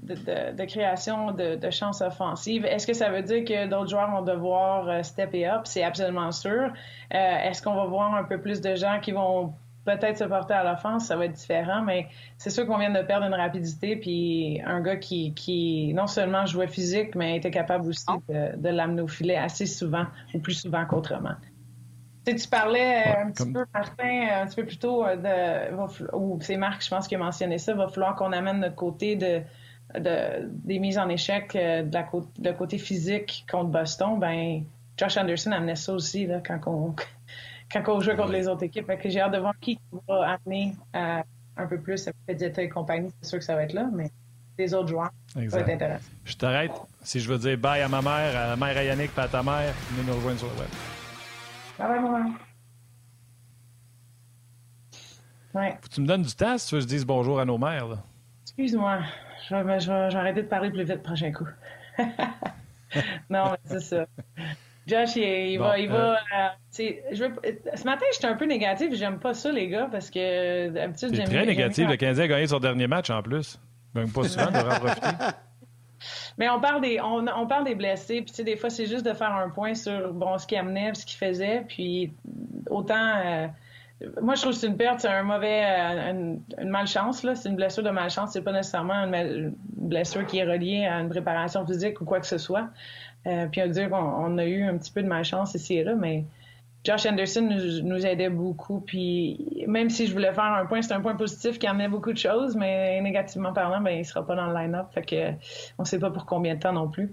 de, de création de, chances offensives. Est-ce que ça veut dire que d'autres joueurs vont devoir euh, stepper up? C'est absolument sûr. Est-ce qu'on va voir un peu plus de gens qui vont peut-être se porter à l'offense, ça va être différent, mais c'est sûr qu'on vient de perdre une rapidité, puis un gars qui, qui non seulement jouait physique, mais était capable aussi de, l'amener au filet assez souvent, ou plus souvent qu'autrement. Tu, tu parlais euh, un petit peu, Martin, un petit peu plus tôt, euh, de, ou c'est Marc, je pense, qui a mentionné ça, va falloir qu'on amène notre côté de, de, des mises en échec euh, de, la côté, côté physique contre Boston. Ben, Josh Anderson amenait ça aussi là, quand on quand on joue contre les autres équipes. que j'ai hâte de voir qui va amener euh, un peu plus Pedetta et compagnie. C'est sûr que ça va être là, mais les autres joueurs, ça va être intéressant. Je t'arrête. Si je veux dire bye à ma mère, à la mère à Yannick, pas à ta mère, venez nous rejoindre sur le web. Bye bye, maman. Ouais. Faut que tu me donnes du temps si tu veux que je dise bonjour à nos mères. Excuse-moi. Je vais, je, vais, arrêter de parler plus vite le prochain coup. non, mais c'est ça. Josh, il, va. Il va euh, je veux, ce matin, j'étais un peu négatif. J'aime pas ça, les gars, parce que d'habitude, j'aime très négatif. Le Canadien a gagné son dernier match en plus. Même pas souvent, de profiter. Mais on parle des, on, on parle des blessés, puis des fois, c'est juste de faire un point sur bon, ce qu'il amenait, ce qu'il faisait, puis autant. Euh, moi, je trouve que c'est une perte, c'est un mauvais, euh, une, malchance. Là. C'est une blessure de malchance. C'est pas nécessairement une, blessure qui est reliée à une préparation physique ou quoi que ce soit. Euh, puis on dire qu'on a eu un petit peu de malchance ici et là, mais Josh Anderson nous, aidait beaucoup. Puis même si je voulais faire un point, c'est un point positif qui amenait beaucoup de choses, mais négativement parlant, ben, il sera pas dans le line-up. Fait que on sait pas pour combien de temps non plus.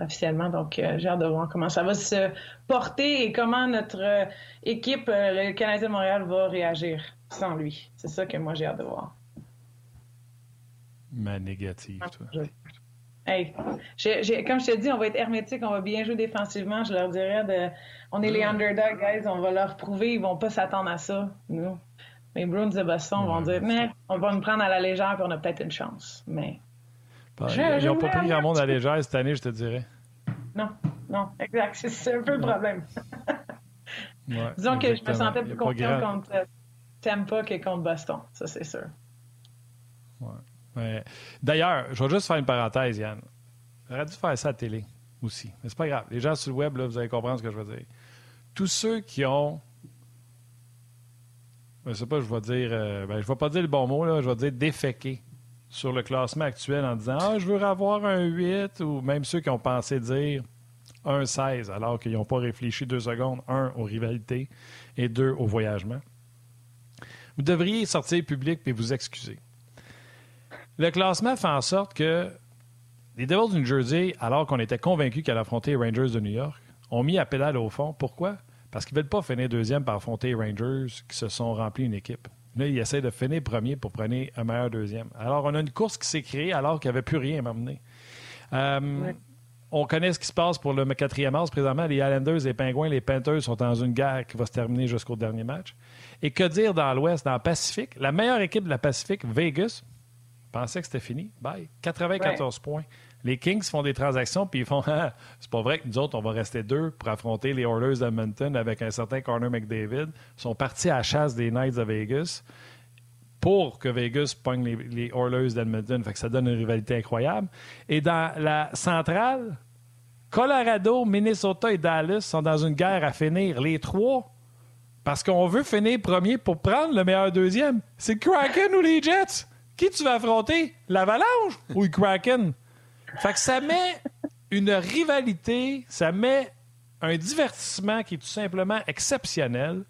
Officiellement. Donc, j'ai hâte de voir comment ça va se porter et comment notre équipe, le Canadien de Montréal, va réagir sans lui. C'est ça que moi, j'ai hâte de voir. Ma négative, toi. Hey, comme je te dis, on va être hermétique, on va bien jouer défensivement. Je leur dirais de, on est les underdogs, guys, on va leur prouver, ils vont pas s'attendre à ça, nous. Mais Bruins de Boston vont dire, mais on va nous prendre à la légère, puis on a peut-être une chance. Mais ils n'ont pas pris grand monde à légère cette année, je te dirais. Non, non, exact. C'est un peu le problème. Disons que je me sentais plus confiant contre Tampa que contre Boston, ça c'est sûr. Ouais. D'ailleurs, je vais juste faire une parenthèse, Yann. J'aurais dû faire ça à la télé aussi. Mais c'est pas grave. Les gens sur le web, là, vous allez comprendre ce que je veux dire. Tous ceux qui ont. Je sais pas, je vais dire. Euh, ben, je vais pas dire le bon mot, là, je vais dire déféqué sur le classement actuel en disant Ah, je veux avoir un 8 ou même ceux qui ont pensé dire un 16 alors qu'ils n'ont pas réfléchi deux secondes, un aux rivalités et deux au voyagement. Vous devriez sortir public et vous excuser. Le classement fait en sorte que les Devils du New Jersey, alors qu'on était convaincus qu'elle affronter les Rangers de New York, ont mis à pédale au fond. Pourquoi? Parce qu'ils ne veulent pas finir deuxième par affronter les Rangers qui se sont remplis une équipe. Là, ils essaient de finir premier pour prendre un meilleur deuxième. Alors, on a une course qui s'est créée alors qu'il n'y avait plus rien à m'amener. Euh, on connaît ce qui se passe pour le quatrième mars. Présentement, les Islanders, les Pingouins, les Panthers sont dans une guerre qui va se terminer jusqu'au dernier match. Et que dire dans l'Ouest, dans le Pacifique? La meilleure équipe de la Pacifique, Vegas, pensais que c'était fini. Bye. 94 points. Les Kings font des transactions, puis ils font ah, c'est pas vrai que nous autres, on va rester deux pour affronter les Oilers d'Edmonton avec un certain Connor McDavid. Ils sont partis à la chasse des Knights de Vegas pour que Vegas pogne les, les Oilers d'Edmonton. Fait que ça donne une rivalité incroyable. Et dans la centrale, Colorado, Minnesota et Dallas sont dans une guerre à finir. Les trois, parce qu'on veut finir premier pour prendre le meilleur deuxième. C'est Kraken ou les Jets? Qui tu vas affronter? L'Avalanche ou le Kraken? Fait que ça met une rivalité, ça met un divertissement qui est tout simplement exceptionnel.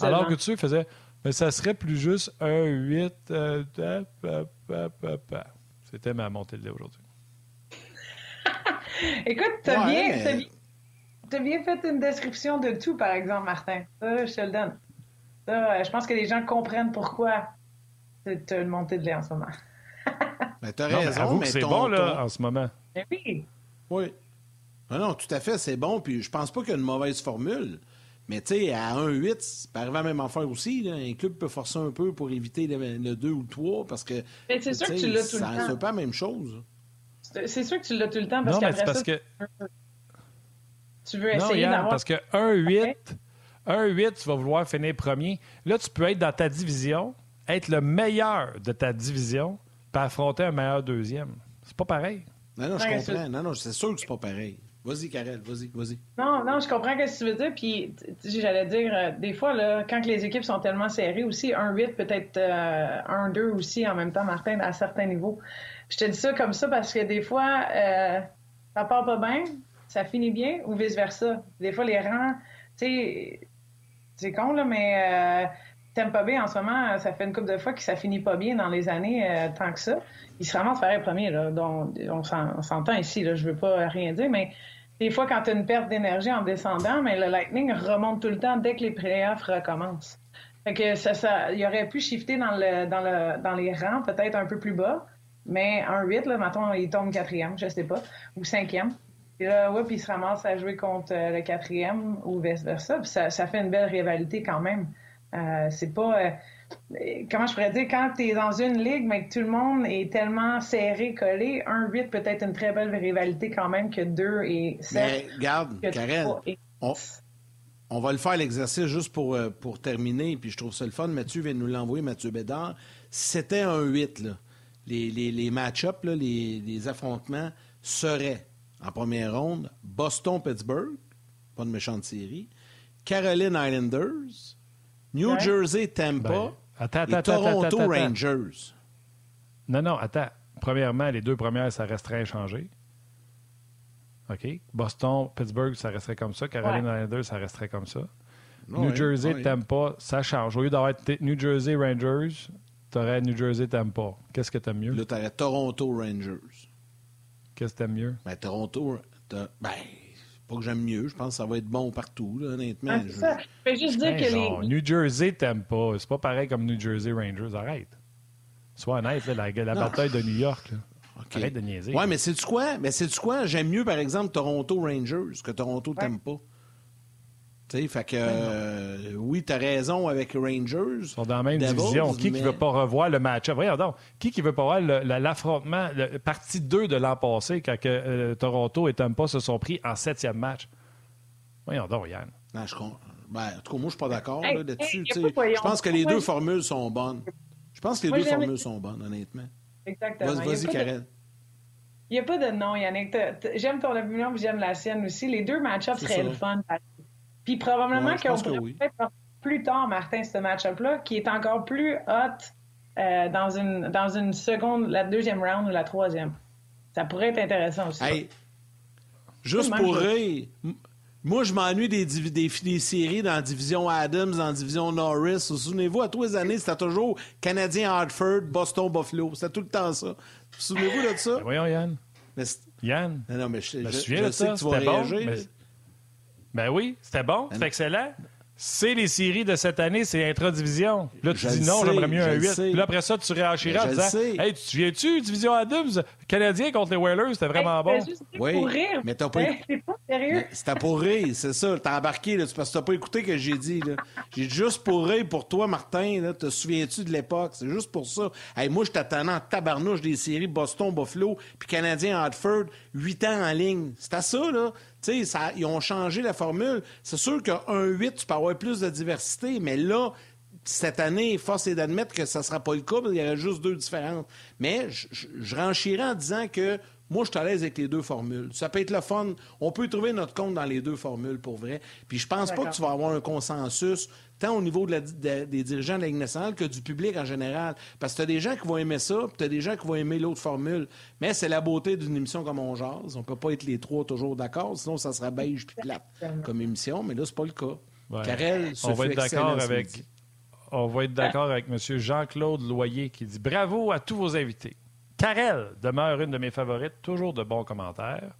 Alors que tu faisais, mais ça serait plus juste un 8. Euh, C'était ma montée de lait aujourd'hui. Écoute, t'as bien, bien, fait une description de tout, par exemple, Martin. Ça, je te le donne. je pense que les gens comprennent pourquoi c'est une montée de lait en ce moment. Ben, t'as raison, mais, c'est bon, là, en ce moment. Ben oui. Oui. Non, non, tout à fait, c'est bon. Puis je pense pas qu'il y a une mauvaise formule. Mais tu sais, à 1-8, ça peut arriver à même affaire aussi. Là. Un club peut forcer un peu pour éviter le, 2 ou le 3 parce que. c'est sûr que tu l'as tout le temps. C'est pas la même chose. C'est sûr que tu l'as tout le temps parce non, mais c'est parce que. Tu veux essayer d'avoir. Parce que 1-8, 1-8, tu vas vouloir finir premier. Là, tu peux être dans ta division, être le meilleur de ta division pour affronter un meilleur deuxième. C'est pas pareil. Non, non, je comprends. Non, non, c'est sûr que c'est pas pareil. Vas-y, Karel, vas-y, vas-y. Non, non, je comprends ce que tu veux dire. Puis, j'allais dire, euh, des fois, là, quand les équipes sont tellement serrées aussi, 1-8, peut-être 1-2 euh, aussi en même temps, Martin, à certains niveaux. Je te dis ça comme ça parce que des fois, euh, ça part pas bien, ça finit bien ou vice-versa. Des fois, les rangs, tu sais, c'est con, là, mais Pas bien en ce moment, ça fait une couple de fois que ça finit pas bien dans les années euh, tant que ça. Il se ramasse faire premier, là. Donc, on s'entend ici, là, je veux pas rien dire, mais des fois, quand tu as une perte d'énergie en descendant, mais le Lightning remonte tout le temps dès que les playoffs recommencent. Fait que ça, ça, il aurait pu shifter dans, le, dans, le, dans les rangs, peut-être un peu plus bas, mais un 8, là, maintenant, il tombe quatrième, je sais pas, ou cinquième. Et là, ouais, puis il se ramasse à jouer contre euh, le quatrième ou vice-versa. Ça, ça fait une belle rivalité quand même. Euh, c'est pas. Euh, comment je pourrais dire, quand tu es dans une ligue, mais que tout le monde est tellement serré, collé, 1-8 peut être une très belle rivalité quand même que 2 et 7. Mais regarde, Karen, on, va le faire l'exercice juste pour, euh, pour terminer, puis je trouve ça le fun. Mathieu vient de nous l'envoyer, Mathieu Bédard. C'était un 8, là, les, les, les match-ups, les, les affrontements seraient en première ronde Boston-Pittsburgh, pas de méchante série, Caroline Islanders, New Jersey, Tampa ben, et Toronto Rangers. Non, non, attends. Premièrement, les deux premières, ça resterait inchangé. OK. Boston, Pittsburgh, ça resterait comme ça. Caroline Islanders, ça resterait comme ça. New Jersey, Tampa, ça change. Au lieu d'avoir New Jersey Rangers, tu aurais New Jersey, Tampa. Qu'est-ce que tu as mieux? Là, tu aurais Toronto Rangers. Qu'est-ce que t'aimes mieux? Ben, Toronto, ben, pas que j'aime mieux. Je pense que ça va être bon partout, là, honnêtement. Ah, ça. Je vais juste dire que les... New Jersey, t'aimes pas. C'est pas pareil comme New Jersey Rangers. Arrête. Sois honnête, là, la, la bataille de New York. Là. Arrête de niaiser. Ouais, mais c'est du quoi? Mais c'est du quoi? J'aime mieux, par exemple, Toronto Rangers que Toronto t'aime pas. Tu sais, fait que euh, oui, t'as raison avec Rangers. Ils sont dans la même division. Qui ne veut pas revoir le match? Voyons donc. Qui qui veut pas voir l'affrontement, partie 2 de l'an passé, quand que, euh, Toronto et Tampa se sont pris en septième match? Voyons donc, Yann. Non, je, ben, en tout cas, moi, je suis pas d'accord là-dessus. je pense que les deux formules sont bonnes. Je pense que les deux formules sont bonnes, honnêtement. Exactement. Vas-y, Karel. Il n'y a pas de nom, Yannick. J'aime ton opinion, j'aime la sienne aussi. Les deux match-ups seraient le fun. Puis probablement qu'on pourrait peut-être plus tard, Martin, ce match-up-là, qui est encore plus hot euh, dans, une, dans une seconde, la deuxième round ou la troisième. Ça pourrait être intéressant aussi. Hey, juste pour rire, moi, je m'ennuie des, des, des, séries dans la division Adams, dans la division Norris. Souvenez-vous, à tous les années, c'était toujours Canadien Hartford, Boston Buffalo. C'était tout le temps ça. Souvenez-vous de ça? Ben voyons, Yann. Yann. Non, mais je, ben, je, je, sais que tu vas réagir. mais... Ben oui, c'était bon, c'était excellent. C'est les séries de cette année, c'est intra-division. Là, tu dis non, j'aimerais mieux un 8. Puis là, après ça, tu réagiras en disant Hey, tu viens-tu, Division Adams, Canadien contre les Whalers, c'était vraiment bon. Oui, pour rire. mais t'as pas. C'est pas sérieux. C'était pour rire, c'est ça. T'as embarqué, là, parce que t'as pas écouté ce que j'ai dit. J'ai juste pour rire pour toi, Martin. Là, te souviens-tu de l'époque? C'est juste pour ça. Hey, moi, je t'attendais en tabarnouche des séries Boston, Buffalo, puis Canadien, Hartford, 8 ans en ligne. C'était ça, là. Tu sais, ils ont changé la formule. C'est sûr qu'un 8, tu peux avoir plus de diversité, mais là, cette année, force est d'admettre que ça ne sera pas le cas, il y aurait juste deux différentes. Mais je, je, renchirais en disant que moi, je suis à l'aise avec les deux formules. Ça peut être le fun. On peut trouver notre compte dans les deux formules, pour vrai. Puis je pense pas que tu vas avoir un consensus tant au niveau de la, des dirigeants de la Ligue nationale que du public en général. Parce que tu as des gens qui vont aimer ça, puis tu as des gens qui vont aimer l'autre formule. Mais c'est la beauté d'une émission comme On Jase. On peut pas être les trois toujours d'accord, sinon ça sera beige puis plate comme émission, mais là, c'est pas le cas. Ouais. on va être d'accord avec On va être d'accord avec M. Jean-Claude Loyer qui dit Bravo à tous vos invités. Karel demeure une de mes favorites, toujours de bons commentaires.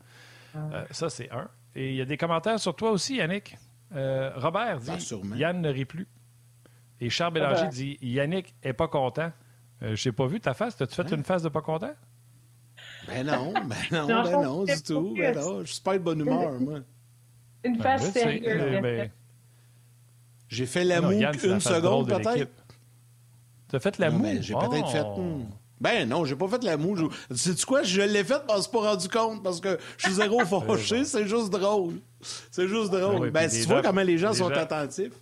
Ah. Euh, ça, c'est un. Et il y a des commentaires sur toi aussi, Yannick. Euh, Robert dit ben, Yann ne rit plus. Et Charles Bélanger ah ben. dit Yannick est pas content. Euh, je n'ai pas vu ta face. As-tu fait hein? une face de pas content? Ben non, ben non, ben non, du tout. Ben non, je suis pas de bonne humeur, moi. Une ben, face sérieuse. J'ai fait la moue une seconde, peut-être. Tu as fait la moue? J'ai peut-être fait. Oh. Hmm. Ben non, j'ai pas fait la moue. Sais-tu quoi? Je l'ai fait, mais je suis pas rendu compte parce que je suis zéro fâché. c'est juste drôle. C'est juste drôle. ben, tu vois comment les gens sont attentifs.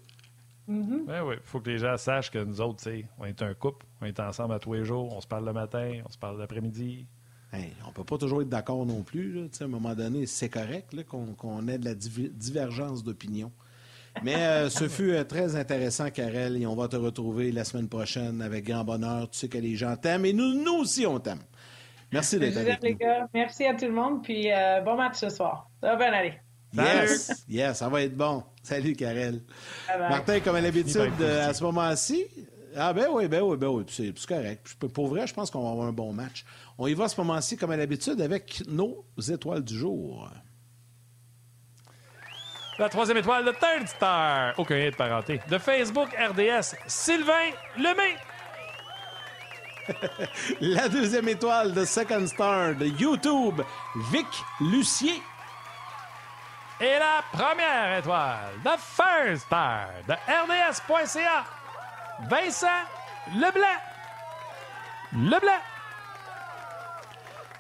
Mm-hmm. Ben oui, il faut que les gens sachent que nous autres, on est un couple, on est ensemble à tous les jours, on se parle le matin, on se parle l'après-midi. Hey, on peut pas toujours être d'accord non plus. Là. À un moment donné, c'est correct qu'on ait de la divergence d'opinion. Mais euh, ce fut euh, très intéressant, Karel, et on va te retrouver la semaine prochaine avec grand bonheur. Tu sais que les gens t'aiment et nous, nous aussi, on t'aime. Merci d'être avec les Gars. Merci à tout le monde, puis euh, bon match ce soir. Ça va bien aller. Yes, yes, ça va être bon. Salut, Karel. Martin, comme à l'habitude, à ce moment-ci, ah ben oui, ben oui, ben oui, c'est correct. Pour vrai, je pense qu'on va avoir un bon match. On y va à ce moment-ci, comme à l'habitude, avec nos étoiles du jour. La troisième étoile de Third Star, aucun lien de parenté. De Facebook RDS, Sylvain Lemay. la deuxième étoile de Second Star de YouTube, Vic Lucier. Et la première étoile de First Star de RDS.ca, Vincent Leblanc. Leblanc.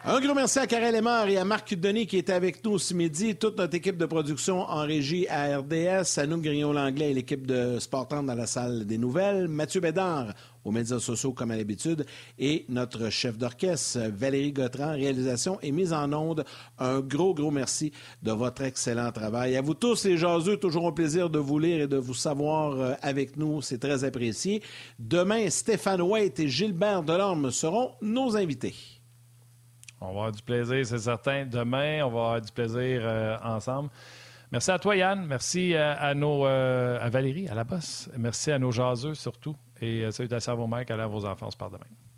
Un gros merci à Karel Lemar et à Marc Denis qui était avec nous ce midi, toute notre équipe de production en régie à RDS, à nous Grignon-Langlais et l'équipe de Sportant dans la salle des nouvelles, Mathieu Bédard aux médias sociaux comme à l'habitude et notre chef d'orchestre Valérie Gautran, réalisation et mise en onde. Un gros, gros merci de votre excellent travail. À vous tous les jaseux, toujours un plaisir de vous lire et de vous savoir euh, avec nous. C'est très apprécié. Demain, Stéphane White et Gilbert Delorme seront nos invités. On va avoir du plaisir, c'est certain. Demain, on va avoir du plaisir euh, ensemble. Merci à toi, Yann. Merci euh, à, nos, euh, à Valérie, à la bosse. Merci à nos jaseux surtout. Et salutations à vos mères, à vos enfants. On se demain.